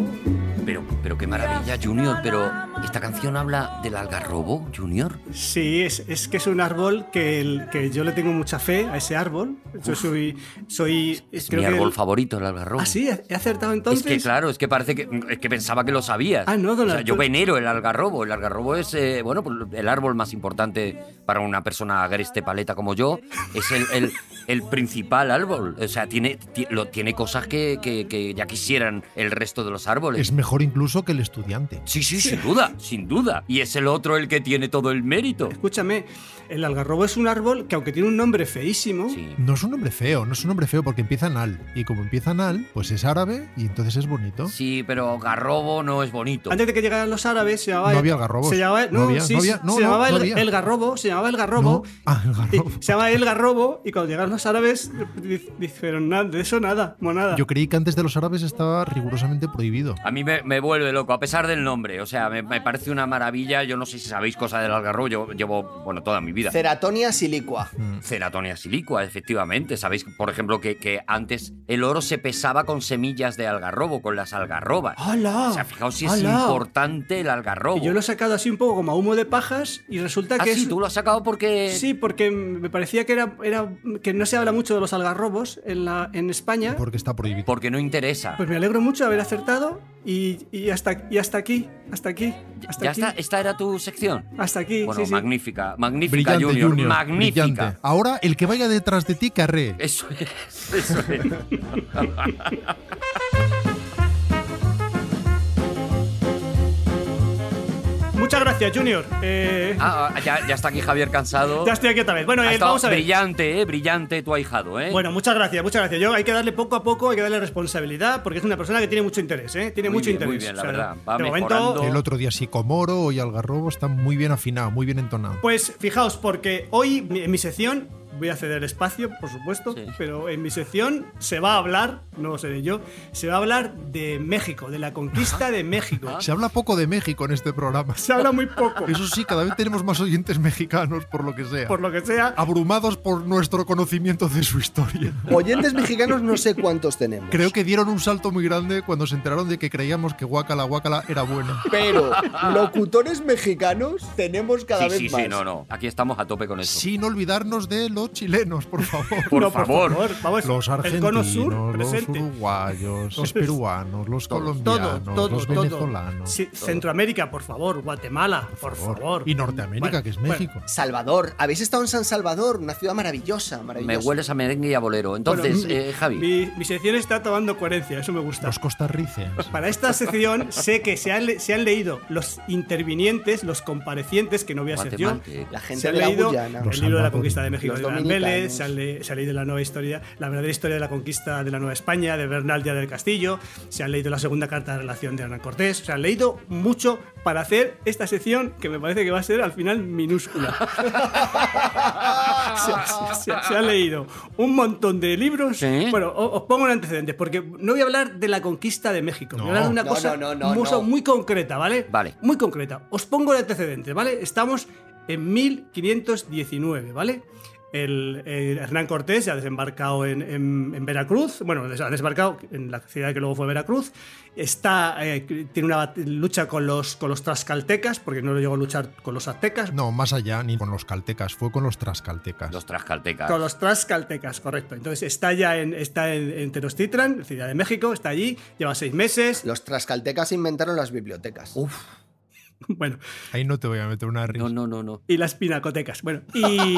Pero, pero qué maravilla, Junior. Pero esta canción habla del algarrobo, Junior. Sí, es, es que es un árbol que, el- que yo le tengo mucha fe a ese árbol. Yo soy. soy Es creo mi que árbol el- favorito, el algarrobo. Ah, sí, he acertado entonces. Es que claro, es que parece que es que pensaba que lo sabías. Ah, no, don O sea, yo venero el algarrobo. El algarrobo es eh, bueno, pues, el árbol más importante para una persona agreste paleta como yo. Es el, el- el principal árbol. O sea, tiene, ti- lo- tiene cosas que, que- que ya quisieran el resto de los árboles. Es mejor incluso que el estudiante. Sí, sí, sin duda, sin duda. Y es el otro el que tiene todo el mérito. Escúchame, el algarrobo es un árbol que, aunque tiene un nombre feísimo, Sí. No es un nombre feo, no es un nombre feo porque empieza en al. Y como empieza en al, pues es árabe y entonces es bonito. Sí, pero garrobo no es bonito. antes de que llegaran los árabes, se llamaba. No había algarrobos. Se llamaba, No no, había, sí, no había, sí, no, se no, llamaba no el, garrobo, se llamaba el garrobo. No. Ah, el y garrobo. se llama el garrobo, y cuando llegaron los árabes, di- dijeron, nada, de eso nada, monada. Yo creí que antes de los árabes estaba rigurosamente prohibido. A mí me, me vuelve loco, a pesar del nombre. O sea, me, me parece una maravilla. Yo no sé si sabéis cosa del algarrobo. Yo llevo, bueno, toda mi vida. Ceratonia silicua. Ceratonia silicua, efectivamente. Sabéis, por ejemplo, que, que antes el oro se pesaba con semillas de algarrobo, con las algarrobas. ¡Hala! O sea, fijaos si es importante el algarrobo. Y yo lo he sacado así un poco como a humo de pajas y resulta Ah, que sí, es... tú lo has sacado porque... Sí, porque me parecía que era, era que no se habla mucho de los algarrobos en, la, en España. Porque está prohibido. Porque no interesa. Pues me alegro mucho de haber acertado y, y hasta, y hasta aquí, hasta aquí, hasta ya aquí, está, esta era tu sección. hasta aquí. Bueno, sí, sí. magnífica, magnífica, Brillante, Junior, Junior. magnífica. brillante. Ahora el que vaya detrás de ti carré. Eso es, eso es. muchas gracias, Junior. Eh, Ah, ah, ya, ya está aquí Javier cansado. ya estoy aquí otra vez. Bueno, Ha eh, vamos a ver. brillante, eh, brillante tu ahijado, eh. Bueno, muchas gracias, muchas gracias. Yo hay que darle poco a poco, hay que darle responsabilidad, porque es una persona que tiene mucho interés, ¿eh? Tiene Muy mucho bien, muy interés. bien, la O sea, verdad. Va de momento, mejorando. El otro día Sicomoro, hoy Algarrobo, está muy bien afinado, muy bien entonado. Pues fijaos, porque hoy mi- en mi sección, voy a ceder espacio, por supuesto, pero en mi sección se va a hablar, no lo seré yo, se va a hablar de México, de la conquista de México. Se habla poco de México en este programa. Se habla muy poco. Eso sí, cada vez tenemos más oyentes mexicanos, por lo que sea. Por lo que sea. Abrumados por nuestro conocimiento de su historia. Oyentes mexicanos no sé cuántos tenemos. Creo que dieron un salto muy grande cuando se enteraron de que creíamos que Guacala Guacala era buena. Pero locutores mexicanos tenemos cada sí, vez sí, más. sí, no, no. Aquí estamos a tope con eso. Sin olvidarnos de los chilenos, por favor. Por No, favor. vamos, Los el cono sur argentinos, los uruguayos, los peruanos, los Todo, colombianos, todo, los todo. venezolanos. Sí, Centroamérica, por favor, Guatemala, por, favor. Y Norteamérica, Bueno, que es bueno, México. Salvador, habéis estado en San Salvador, una ciudad maravillosa, Me maravillosa. hueles a merengue y a bolero. Entonces, Bueno, eh, Javi. Mi, mi sección está tomando coherencia, eso me gusta. Los costarricenses. Para esta sección sé que se han, le- se han leído los intervinientes, los comparecientes, que no voy a ser yo. La gente Se han de la leído Guyana. el Los libro de la conquista de México Los Vélez, se, ha leído la nueva historia, la verdadera historia de la conquista de la Nueva España, de Bernal Díaz del Castillo, se han leído la segunda carta de relación de Hernán Cortés, se han leído mucho para hacer esta sección que me parece que va a ser al final minúscula. se, se- se- se han leído un montón de libros. Sí. Bueno, os pongo en antecedentes, porque no voy a hablar de la conquista de México, voy a hablar de una No, cosa no, no, no, muy, no. muy concreta, ¿vale? Vale. Muy concreta. Os pongo el antecedente, ¿vale? Estamos en 1519, ¿vale? El, el Hernán Cortés ya ha desembarcado en, en- en Veracruz, bueno, ha desembarcado en la ciudad que luego fue Veracruz, está, eh, tiene una lucha con los, con los trascaltecas, porque no llegó a luchar con los aztecas, No, más allá, ni con los caltecas, fue con los trascaltecas. Los trascaltecas. con los trascaltecas, correcto. Entonces está ya en, está en, en Tenochtitlan, Ciudad de México, está allí, lleva seis meses, Los trascaltecas inventaron las bibliotecas. bueno, Ahí no te voy a meter una risa. No, no, no, no. y las pinacotecas, bueno, y...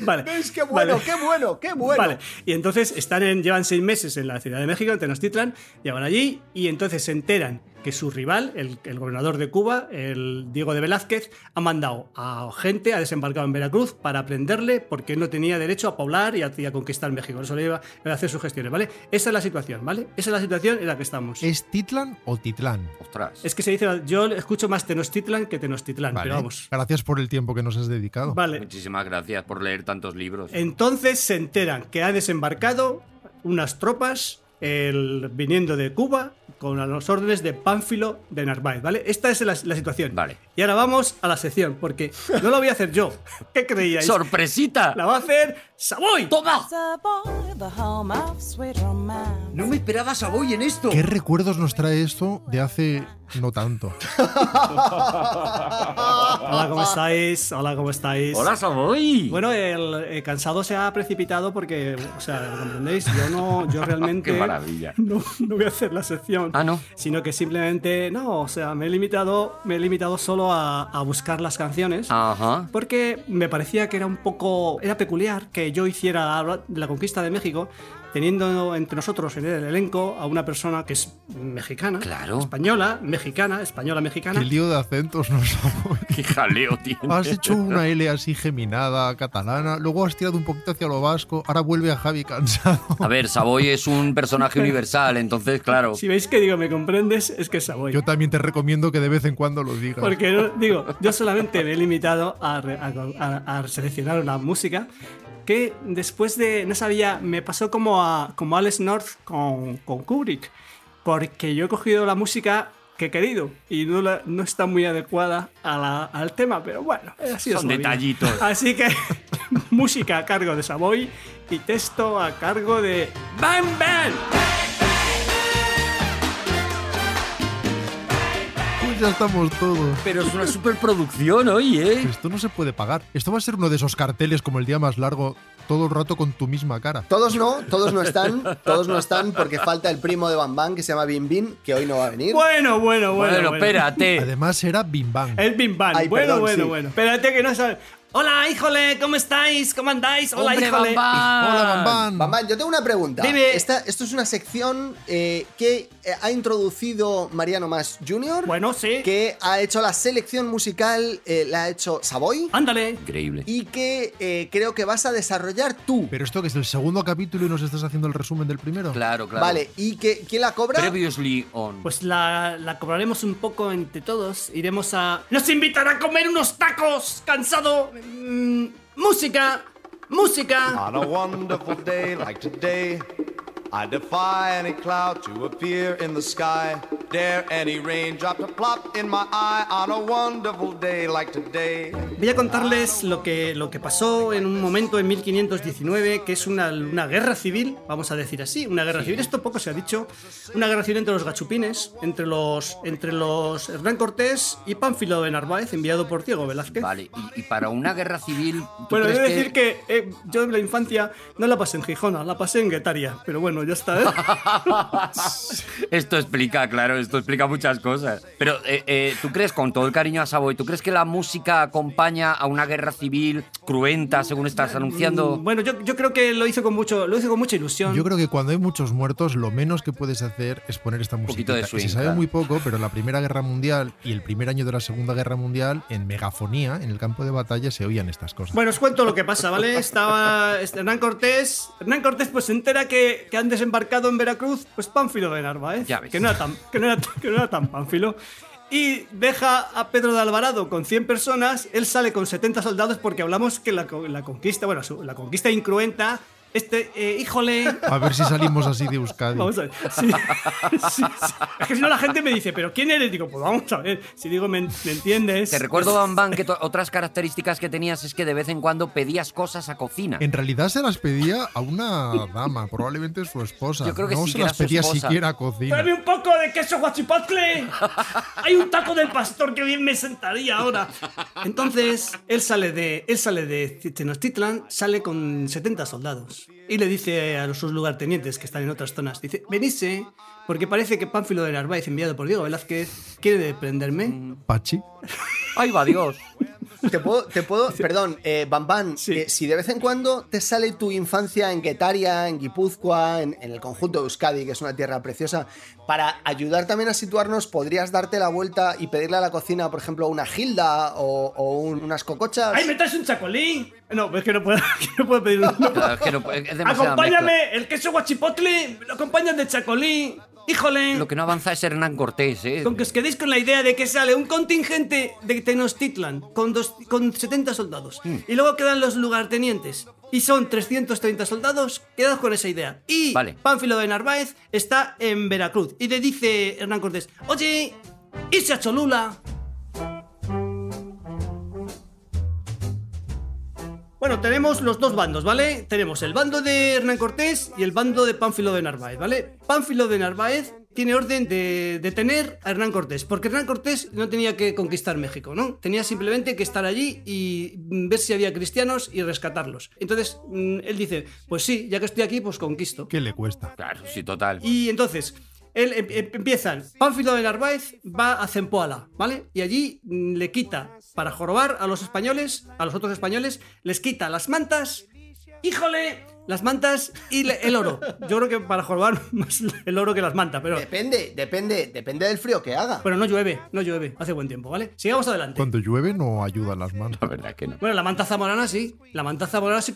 vale. ¿Ves? ¡Qué bueno, Vale. qué bueno, qué bueno! Vale, y entonces están en, llevan seis meses en la Ciudad de México, en Tenochtitlan, llevan allí y entonces se enteran que su rival, el, el gobernador de Cuba, el Diego de Velázquez, ha mandado a gente, ha desembarcado en Veracruz para prenderle porque él no tenía derecho a poblar y a, y a conquistar México. Eso le iba a hacer sus gestiones, ¿vale? Esa es la situación, ¿vale? Esa es la situación en la que estamos. ¿Es Titlan o Titlán? Ostras. Es que se dice, yo escucho más Tenochtitlan que Tenochtitlan, Vale. pero vamos. Gracias por el tiempo que nos has dedicado. Vale, Muchísimas gracias por leer tantos libros. Entonces se enteran que ha desembarcado unas tropas el- viniendo de Cuba con las órdenes de Pánfilo de Narváez, ¿vale? Esta es la, la situación. Vale. Y ahora vamos a la sección, porque no la voy a hacer yo. ¿Qué creíais? ¡Sorpresita! La va a hacer Savoy. ¡Toma! Savoy, No me esperaba Savoy en esto. ¿Qué recuerdos nos trae esto de hace no tanto? Hola, ¿cómo estáis? Hola, ¿cómo estáis? ¡Hola, Savoy! Bueno, el, eh, cansado se ha precipitado porque, o sea, ¿lo comprendéis? Yo no, yo realmente ¡Qué maravilla! no, no voy a hacer la sección. Ah, ¿no? Sino que simplemente, no, o sea, me he limitado, me he limitado solo a, a buscar las canciones. Ajá. Porque me parecía que era un poco. Era peculiar que yo hiciera hablar de la conquista de México teniendo entre nosotros en el elenco a una persona que es mexicana. Claro. Española, mexicana, española, mexicana. Qué lío de acentos nos ¡Qué jaleo tiene! Has hecho una L así geminada, catalana, luego has tirado un poquito hacia lo vasco, ahora vuelve a Javi cansado. A ver, Savoy es un personaje universal, entonces, claro. Si veis que digo me comprendes, es que es Savoy. Yo también te recomiendo que de vez en cuando lo digas. Porque no- digo, yo solamente me he limitado a, a- a- a seleccionar una música que después de, no sabía, me pasó como a como Alex North con, con Kubrick, porque yo he cogido la música que he querido y no, la- no está muy adecuada a la- al tema, pero bueno, así Son vida. detallitos. Así que música a cargo de Savoy y texto a cargo de Bang Bang. Ya estamos todos. Pero es una superproducción hoy, ¿eh? Esto no se puede pagar. Esto va a ser uno de esos carteles como el día más largo, todo el rato con tu misma cara. Todos no, todos no están, todos no están porque falta el primo de Bam Bam que se llama Bim Bim, que hoy no va a venir. Bueno, bueno, bueno. Bueno, espérate. Además era Bim Bam. El Bim Bam. Ay, bueno, perdón, bueno, sí. bueno. Espérate que no sabe. Hola, híjole, ¿cómo estáis? ¿Cómo andáis? Hola, ¡Hombre, híjole. Bambán! Hola, Bambán. Bambán, yo tengo una pregunta. Dime. Esta- esto es una sección eh, que eh, ha introducido Mariano Más Jr. Bueno, sí. Que ha hecho la selección musical, eh, la ha hecho Savoy. Ándale. Increíble. Y que eh, creo que vas a desarrollar tú. Pero esto que es el segundo capítulo y nos estás haciendo el resumen del primero. Claro, claro. Vale, ¿y que, quién la cobra? Previously on. Pues la, la cobraremos un poco entre todos. Iremos a. ¡Nos invitan a comer unos tacos! ¡Cansado! Mm, ¡Música! ¡Música! On a wonderful day like today, I defy any cloud to appear in the sky. Dare any raindrop to plop in my eye on a wonderful day like today. Voy a contarles lo que, lo que pasó en un momento en 1519, que es una, una guerra civil, vamos a decir así, una guerra civil, esto poco se ha dicho, una guerra civil entre los gachupines, entre los, entre los Hernán Cortés y Pánfilo de Narváez, enviado por Diego Velázquez. Vale, y, y para una guerra civil. ¿tú Bueno, crees he de decir que eh, yo en la infancia no la pasé en Gijona, la pasé en Guetaria, pero bueno, ya está, ¿eh? Esto explica, claro, esto explica muchas cosas. Pero, eh, eh, ¿tú crees, con todo el cariño a Savoy, ¿tú crees que la música acompaña a una guerra civil cruenta, según estás anunciando? Mm, Bueno, yo, yo creo que lo hizo con mucho, lo hizo con mucha ilusión. Yo creo que cuando hay muchos muertos, lo menos que puedes hacer es poner esta música. poquito de swing, Se sabe claro. muy poco, pero la Primera Guerra Mundial y el primer año de la Segunda Guerra Mundial, en megafonía, en el campo de batalla, se oían estas cosas. Bueno, os cuento lo que pasa, ¿vale? Estaba este, Hernán Cortés. Hernán Cortés pues se entera que, que han desembarcado en Veracruz, pues Pánfilo de Narváez. Ya ves. Que no era tan, que no era, que no era tan Pánfilo. Y deja a Pedro de Alvarado con 100 personas, él sale con 70 soldados porque hablamos que la, la conquista, bueno, su- la conquista incruenta, este, eh, híjole, A ver si salimos así de Euskadi. Vamos a ver. Sí, sí, sí. Es que si no la gente me dice, ¿pero quién eres? Digo, pues vamos a ver. Si digo, ¿me, me entiendes? Te recuerdo, Bambán, que otras características que tenías es que de vez en cuando pedías cosas a cocina. En realidad se las pedía a una dama, probablemente su esposa. Yo creo que no se las pedía esposa. siquiera a cocina. ¡Tráeme un poco de queso guachipatle! Hay un taco del pastor que bien me sentaría ahora. Entonces, él sale de, él sale de Tenochtitlan, sale con 70 soldados. Y le dice a los- sus lugartenientes que están en otras zonas, dice, venise, porque parece que Pánfilo de Narváez, enviado por Diego Velázquez, quiere prenderme. Pachi. ¡Ay, va Dios! Te puedo, te puedo, perdón, eh, Bambán, eh, si de vez en cuando te sale tu infancia en Guetaria, en Guipúzcoa, en, en el conjunto de Euskadi, que es una tierra preciosa, para ayudar también a situarnos, podrías darte la vuelta y pedirle a la cocina, por ejemplo, una gilda o, o un- unas cocochas. ¡Ay, me traes un chacolí! No, es que no puedo, no puedo pedir un... Claro, es que no- es demasiada mezcla. Acompáñame, el queso guachipotle, lo acompañan de chacolí. Híjole. Lo que no avanza es Hernán Cortés, ¿eh? Con que os quedéis con la idea de que sale un contingente de Tenochtitlan con, dos, con 70 soldados. Hmm. Y luego quedan los lugartenientes. Y son 330 soldados. Quedaos con esa idea. Y Vale. Pánfilo de Narváez está en Veracruz. Y le dice Hernán Cortés: Oye, irse a Cholula. Bueno, tenemos los dos bandos, ¿vale? Tenemos el bando de Hernán Cortés y el bando de Pánfilo de Narváez, ¿vale? Pánfilo de Narváez tiene orden de detener a Hernán Cortés, porque Hernán Cortés no tenía que conquistar México, ¿no? Tenía simplemente que estar allí y ver si había cristianos y rescatarlos. Entonces, mm, él dice, pues sí, ya que estoy aquí, pues conquisto. ¿Qué le cuesta? Claro, sí, total. Y entonces, él em- em- empiezan. Pánfilo de Narváez va a Zempoala, ¿vale? Y allí mm, le quita, para jorobar a los españoles, a los otros españoles, les quita las mantas. ¡Híjole! Las mantas y el oro. Yo creo que para jorobar más el oro que las mantas, pero. Depende, depende, depende del frío que haga. Pero no llueve, no llueve, hace buen tiempo, ¿vale? Sigamos adelante. Cuando llueve no ayudan las manos. La verdad que no. Bueno, la manta zamorana sí. La manta zamorana sí.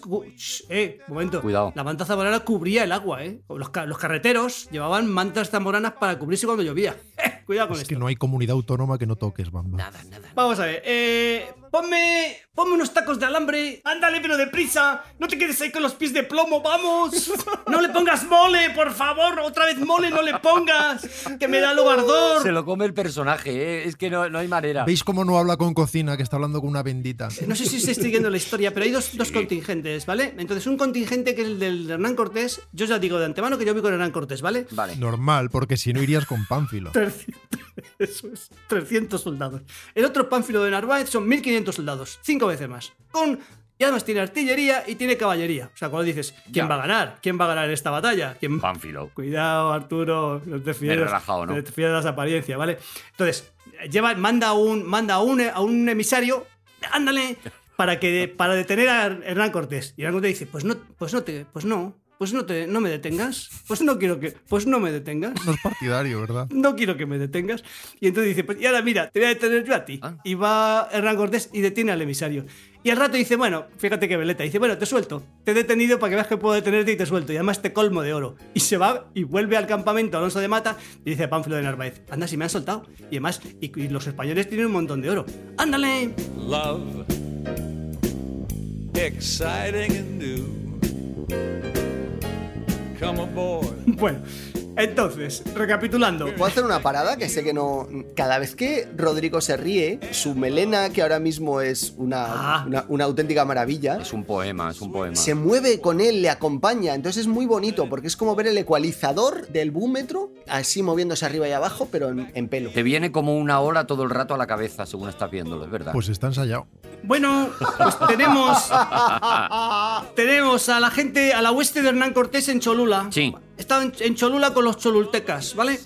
eh, un momento. Cuidado. La manta zamorana cubría el agua, ¿eh? Los, ca- los carreteros llevaban mantas zamoranas para cubrirse cuando llovía. Eh, cuidado con Es esto. que no hay comunidad autónoma que no toques, Bamba. Nada, nada. Vamos a ver, eh, ponme, ponme unos tacos de alambre. Ándale, pero deprisa. No te quedes ahí con los pies de plomo, vamos. No le pongas mole, por favor. Otra vez mole, no le pongas. Que me da lo ardor. Se lo come el personaje, ¿eh? Es que no, no hay manera. ¿Veis cómo no habla con cocina, que está hablando con una bendita? No sé si estáis siguiendo la historia, pero hay dos, dos contingentes, ¿vale? Entonces, un contingente que es el del Hernán Cortés. Yo ya digo de antemano que yo voy con Hernán Cortés, ¿vale? Vale. Normal, porque si no irías con Pánfilo. 300, eso es, 300 soldados. El otro Pánfilo de Narváez son 1500 soldados, cinco veces más. Con, y además tiene artillería y tiene caballería. O sea, cuando dices, ¿quién Ya. va a ganar? ¿Quién va a ganar esta batalla? ¿Quién... Pánfilo. Cuidado, Arturo, no te fíes, Me he relajado, ¿no? no te fíes de las apariencias, ¿vale? Entonces, lleva, manda, un, manda a, un, a un emisario, ándale, para que para detener a Hernán Cortés. Y Hernán Cortés dice, pues no, pues no te, pues no, pues no te, no me detengas, pues no quiero que, pues no me detengas. No es partidario, ¿verdad? No quiero que me detengas. Y entonces dice, pues y ahora mira, te voy a detener yo a ti. Ah. Y va Hernán Cortés y detiene al emisario. Y al rato dice, bueno, fíjate que veleta. Dice, bueno, te suelto. Te he detenido para que veas que puedo detenerte y te suelto. Y además te colmo de oro. Y se va y vuelve al campamento Alonso de Mata y dice a Pánfilo de Narváez, anda, si me han soltado. Y además, y, y los españoles tienen un montón de oro. ¡Ándale! Love, exciting and new. Bueno, entonces, recapitulando. ¿Puedo hacer una parada? Que sé que no. Cada vez que Rodrigo se ríe, su melena, que ahora mismo es una, una, una auténtica maravilla, Es un poema, es un poema. se mueve con él, le acompaña. Entonces es muy bonito porque es como ver el ecualizador del búmetro, así moviéndose arriba y abajo, pero en, en pelo. Te viene como una ola todo el rato a la cabeza según estás viéndolo, es verdad. Pues está ensayado. Bueno, pues tenemos. tenemos a la gente, a la hueste de Hernán Cortés en Cholula. Sí. Estaban en Cholula con los cholultecas, ¿vale?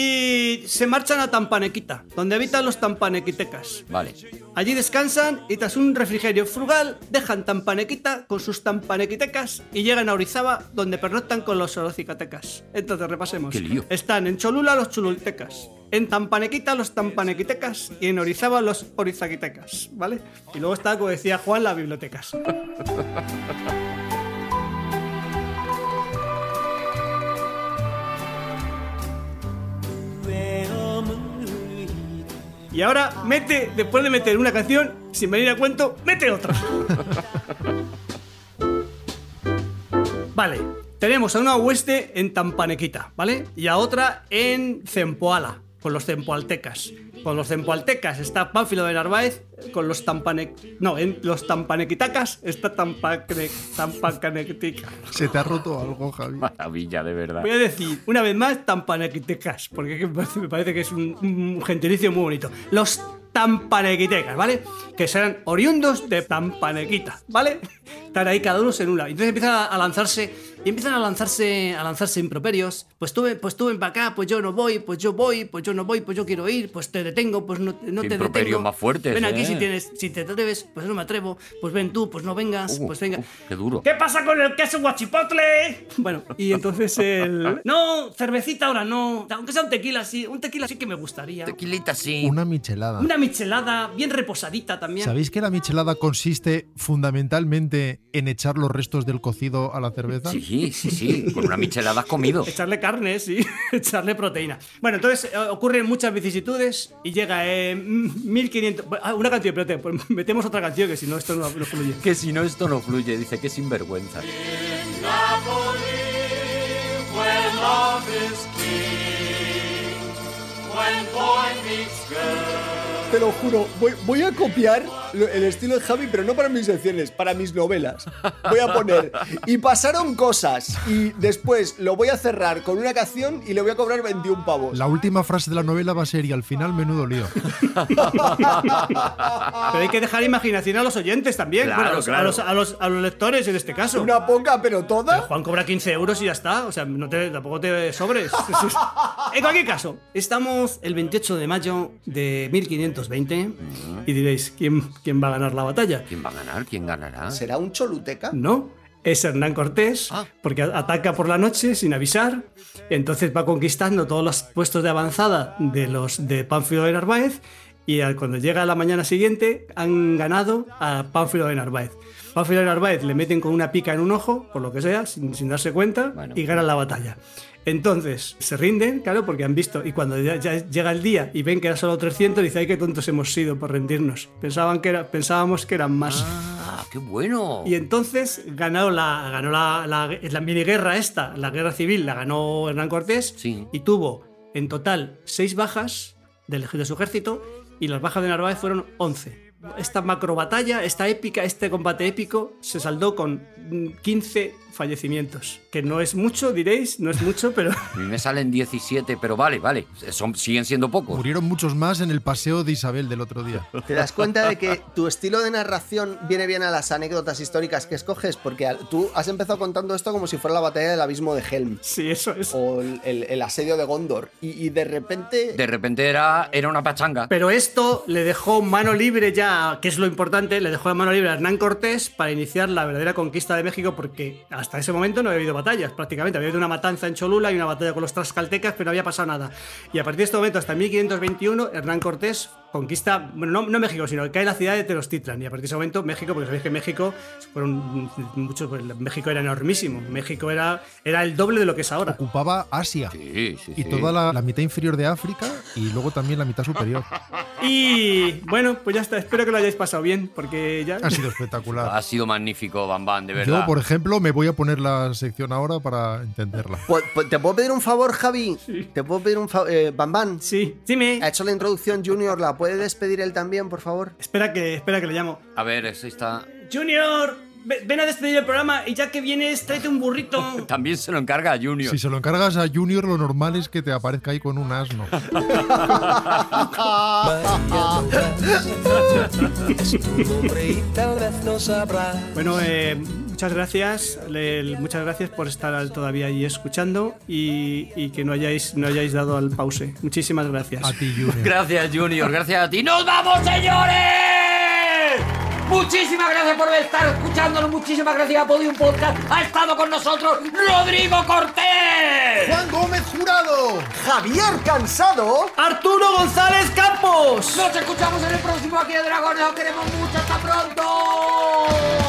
Y se marchan a Tampanequita, donde habitan los tampanequitecas. Vale. Allí descansan y tras un refrigerio frugal dejan Tampanequita con sus tampanequitecas y llegan a Orizaba donde pernoctan con los orocicatecas. Entonces repasemos. Qué lío. Están en Cholula los cholultecas, en Tampanequita los tampanequitecas y en Orizaba los orizaquitecas, ¿vale? Y luego está, como decía Juan, las bibliotecas. Y ahora mete, después de meter una canción, sin venir a cuento, mete otra. Vale, tenemos a una hueste en Tampanequita, ¿vale? Y a otra en Zempoala, con los zempoaltecas. Con los zempoaltecas está Pánfilo de Narváez, con los tampane... No, en los tampanequitacas está tampacanequitica. Se te ha roto algo, Javi. Maravilla, de verdad. Voy a decir una vez más tampanequitecas, porque me parece que es un, un gentilicio muy bonito. Los tampanequitecas, ¿vale? Que serán oriundos de Tampanequita, ¿vale? Están ahí cada uno en una. Entonces empiezan a, lanzarse y empiezan a lanzarse a lanzarse improperios. Pues tú, ven- pues tú ven para acá, pues yo no voy, pues yo voy, pues yo no voy, pues yo quiero ir, pues te detengo, pues no, no te improperios detengo. más fuertes, Ven aquí ¿eh? si tienes, si te atreves, pues no me atrevo, pues ven tú, pues no vengas, Uh, pues venga. uh, qué duro. ¿Qué pasa con el queso guachipotle? Bueno, y entonces el. No, cervecita ahora no. Aunque sea un tequila sí. Un tequila sí que me gustaría. Tequilita sí. Una michelada. Una michelada bien reposadita también. ¿Sabéis que la michelada consiste fundamentalmente en echar los restos del cocido a la cerveza? Sí, sí, sí. Con una michelada has comido. Echarle carne, sí. Echarle proteína. Bueno, entonces eh, ocurren muchas vicisitudes y llega en 1500. Ah, una canción, espérate, pues metemos otra canción que si no esto no, no fluye. Que si no esto no fluye, dice que sinvergüenza. When love is king, when boy meets girl. Te lo juro, voy, voy a copiar el estilo de Javi, pero no para mis secciones, para mis novelas. Voy a poner. Y pasaron cosas. Y después lo voy a cerrar con una canción y le voy a cobrar 21 pavos. La última frase de la novela va a ser y al final menudo lío. Pero hay que dejar imaginación a los oyentes también. Claro, bueno, a los- claro. A, los, a, los, a los lectores en este caso. Una poca, pero toda. Pero Juan cobra 15 euros y ya está. O sea, no te, tampoco te sobres. en cualquier caso, estamos el 28 de mayo de 1520 y diréis, ¿quién, ¿quién va a ganar la batalla? ¿Quién va a ganar? ¿Quién ganará? ¿Será un choluteca? No, es Hernán Cortés, Ah. porque ataca por la noche sin avisar, entonces va conquistando todos los puestos de avanzada de los de Pánfilo de Narváez, y al- cuando llega la mañana siguiente han ganado a Pánfilo de Narváez. Pánfilo de Narváez le meten con una pica en un ojo, por lo que sea, sin, sin darse cuenta, Bueno. y ganan la batalla. Entonces se rinden, claro, porque han visto, y cuando ya, ya llega el día y ven que era solo 300, dicen, ay, qué tontos hemos sido por rendirnos. Pensaban que era, pensábamos que eran más. Ah, qué bueno. Y entonces ganó la, ganó la, la, la mini guerra esta, la guerra civil, la ganó Hernán Cortés Sí. y tuvo en total seis bajas del, de su ejército y las bajas de Narváez fueron 11. Esta macro batalla, esta épica, este combate épico se saldó con 15 fallecimientos. Que no es mucho, diréis, no es mucho, pero A mí me salen 17, pero vale, vale. Son, siguen siendo pocos. Murieron muchos más en el paseo de Isabel del otro día. ¿Te das cuenta de que tu estilo de narración viene bien a las anécdotas históricas que escoges? Porque tú has empezado contando esto como si fuera la batalla del abismo de Helm sí, eso es. o el, el- el asedio de Gondor. Y, y de repente. De repente era, era una pachanga. Pero esto le dejó mano libre ya ya, que es lo importante, le dejó la mano libre a Hernán Cortés para iniciar la verdadera conquista de México, porque hasta ese momento no había habido batallas, prácticamente. Había habido una matanza en Cholula y una batalla con los tlaxcaltecas, pero no había pasado nada. Y a partir de este momento, hasta 1521, Hernán Cortés conquista, bueno, no, no México, sino que cae la ciudad de Tenochtitlan. Y a partir de ese momento, México, porque sabéis que México fueron muchos, pues, México era enormísimo. México era, era el doble de lo que es ahora. Ocupaba Asia Sí, sí, y sí. toda la, la mitad inferior de África y luego también la mitad superior. Y bueno, pues ya está. Espero que lo hayáis pasado bien, porque ya. Ha sido espectacular. Ha sido magnífico, Bambán, de verdad. Yo, por ejemplo, me voy a poner la sección ahora para entenderla. Pu- pu- ¿Te puedo pedir un favor, Javi? ¿Te puedo pedir un favor? Eh, Bambán. Sí, dime. Ha hecho la introducción Junior, ¿la puede despedir él también, por favor? Espera que, espera que le llamo. A ver, ese está. Junior, ve- ven a despedir el programa y ya que vienes, tráete un burrito. También se lo encarga a Junior. Si se lo encargas a Junior, lo normal es que te aparezca ahí con un asno. Bueno, eh, muchas gracias. le- muchas gracias por estar todavía ahí escuchando y, y que no hayáis, no hayáis dado al pause. Muchísimas gracias. A ti, Junior. Gracias, Junior. Gracias a ti. ¡Nos vamos, señores! Muchísimas gracias por estar escuchándonos. Muchísimas gracias a Podium Podcast. Ha estado con nosotros Rodrigo Cortés. Juan Gómez Jurado. Javier Cansado. Arturo González Campos. Nos escuchamos en el próximo Aquí de Dragones. Os queremos mucho. ¡Hasta pronto!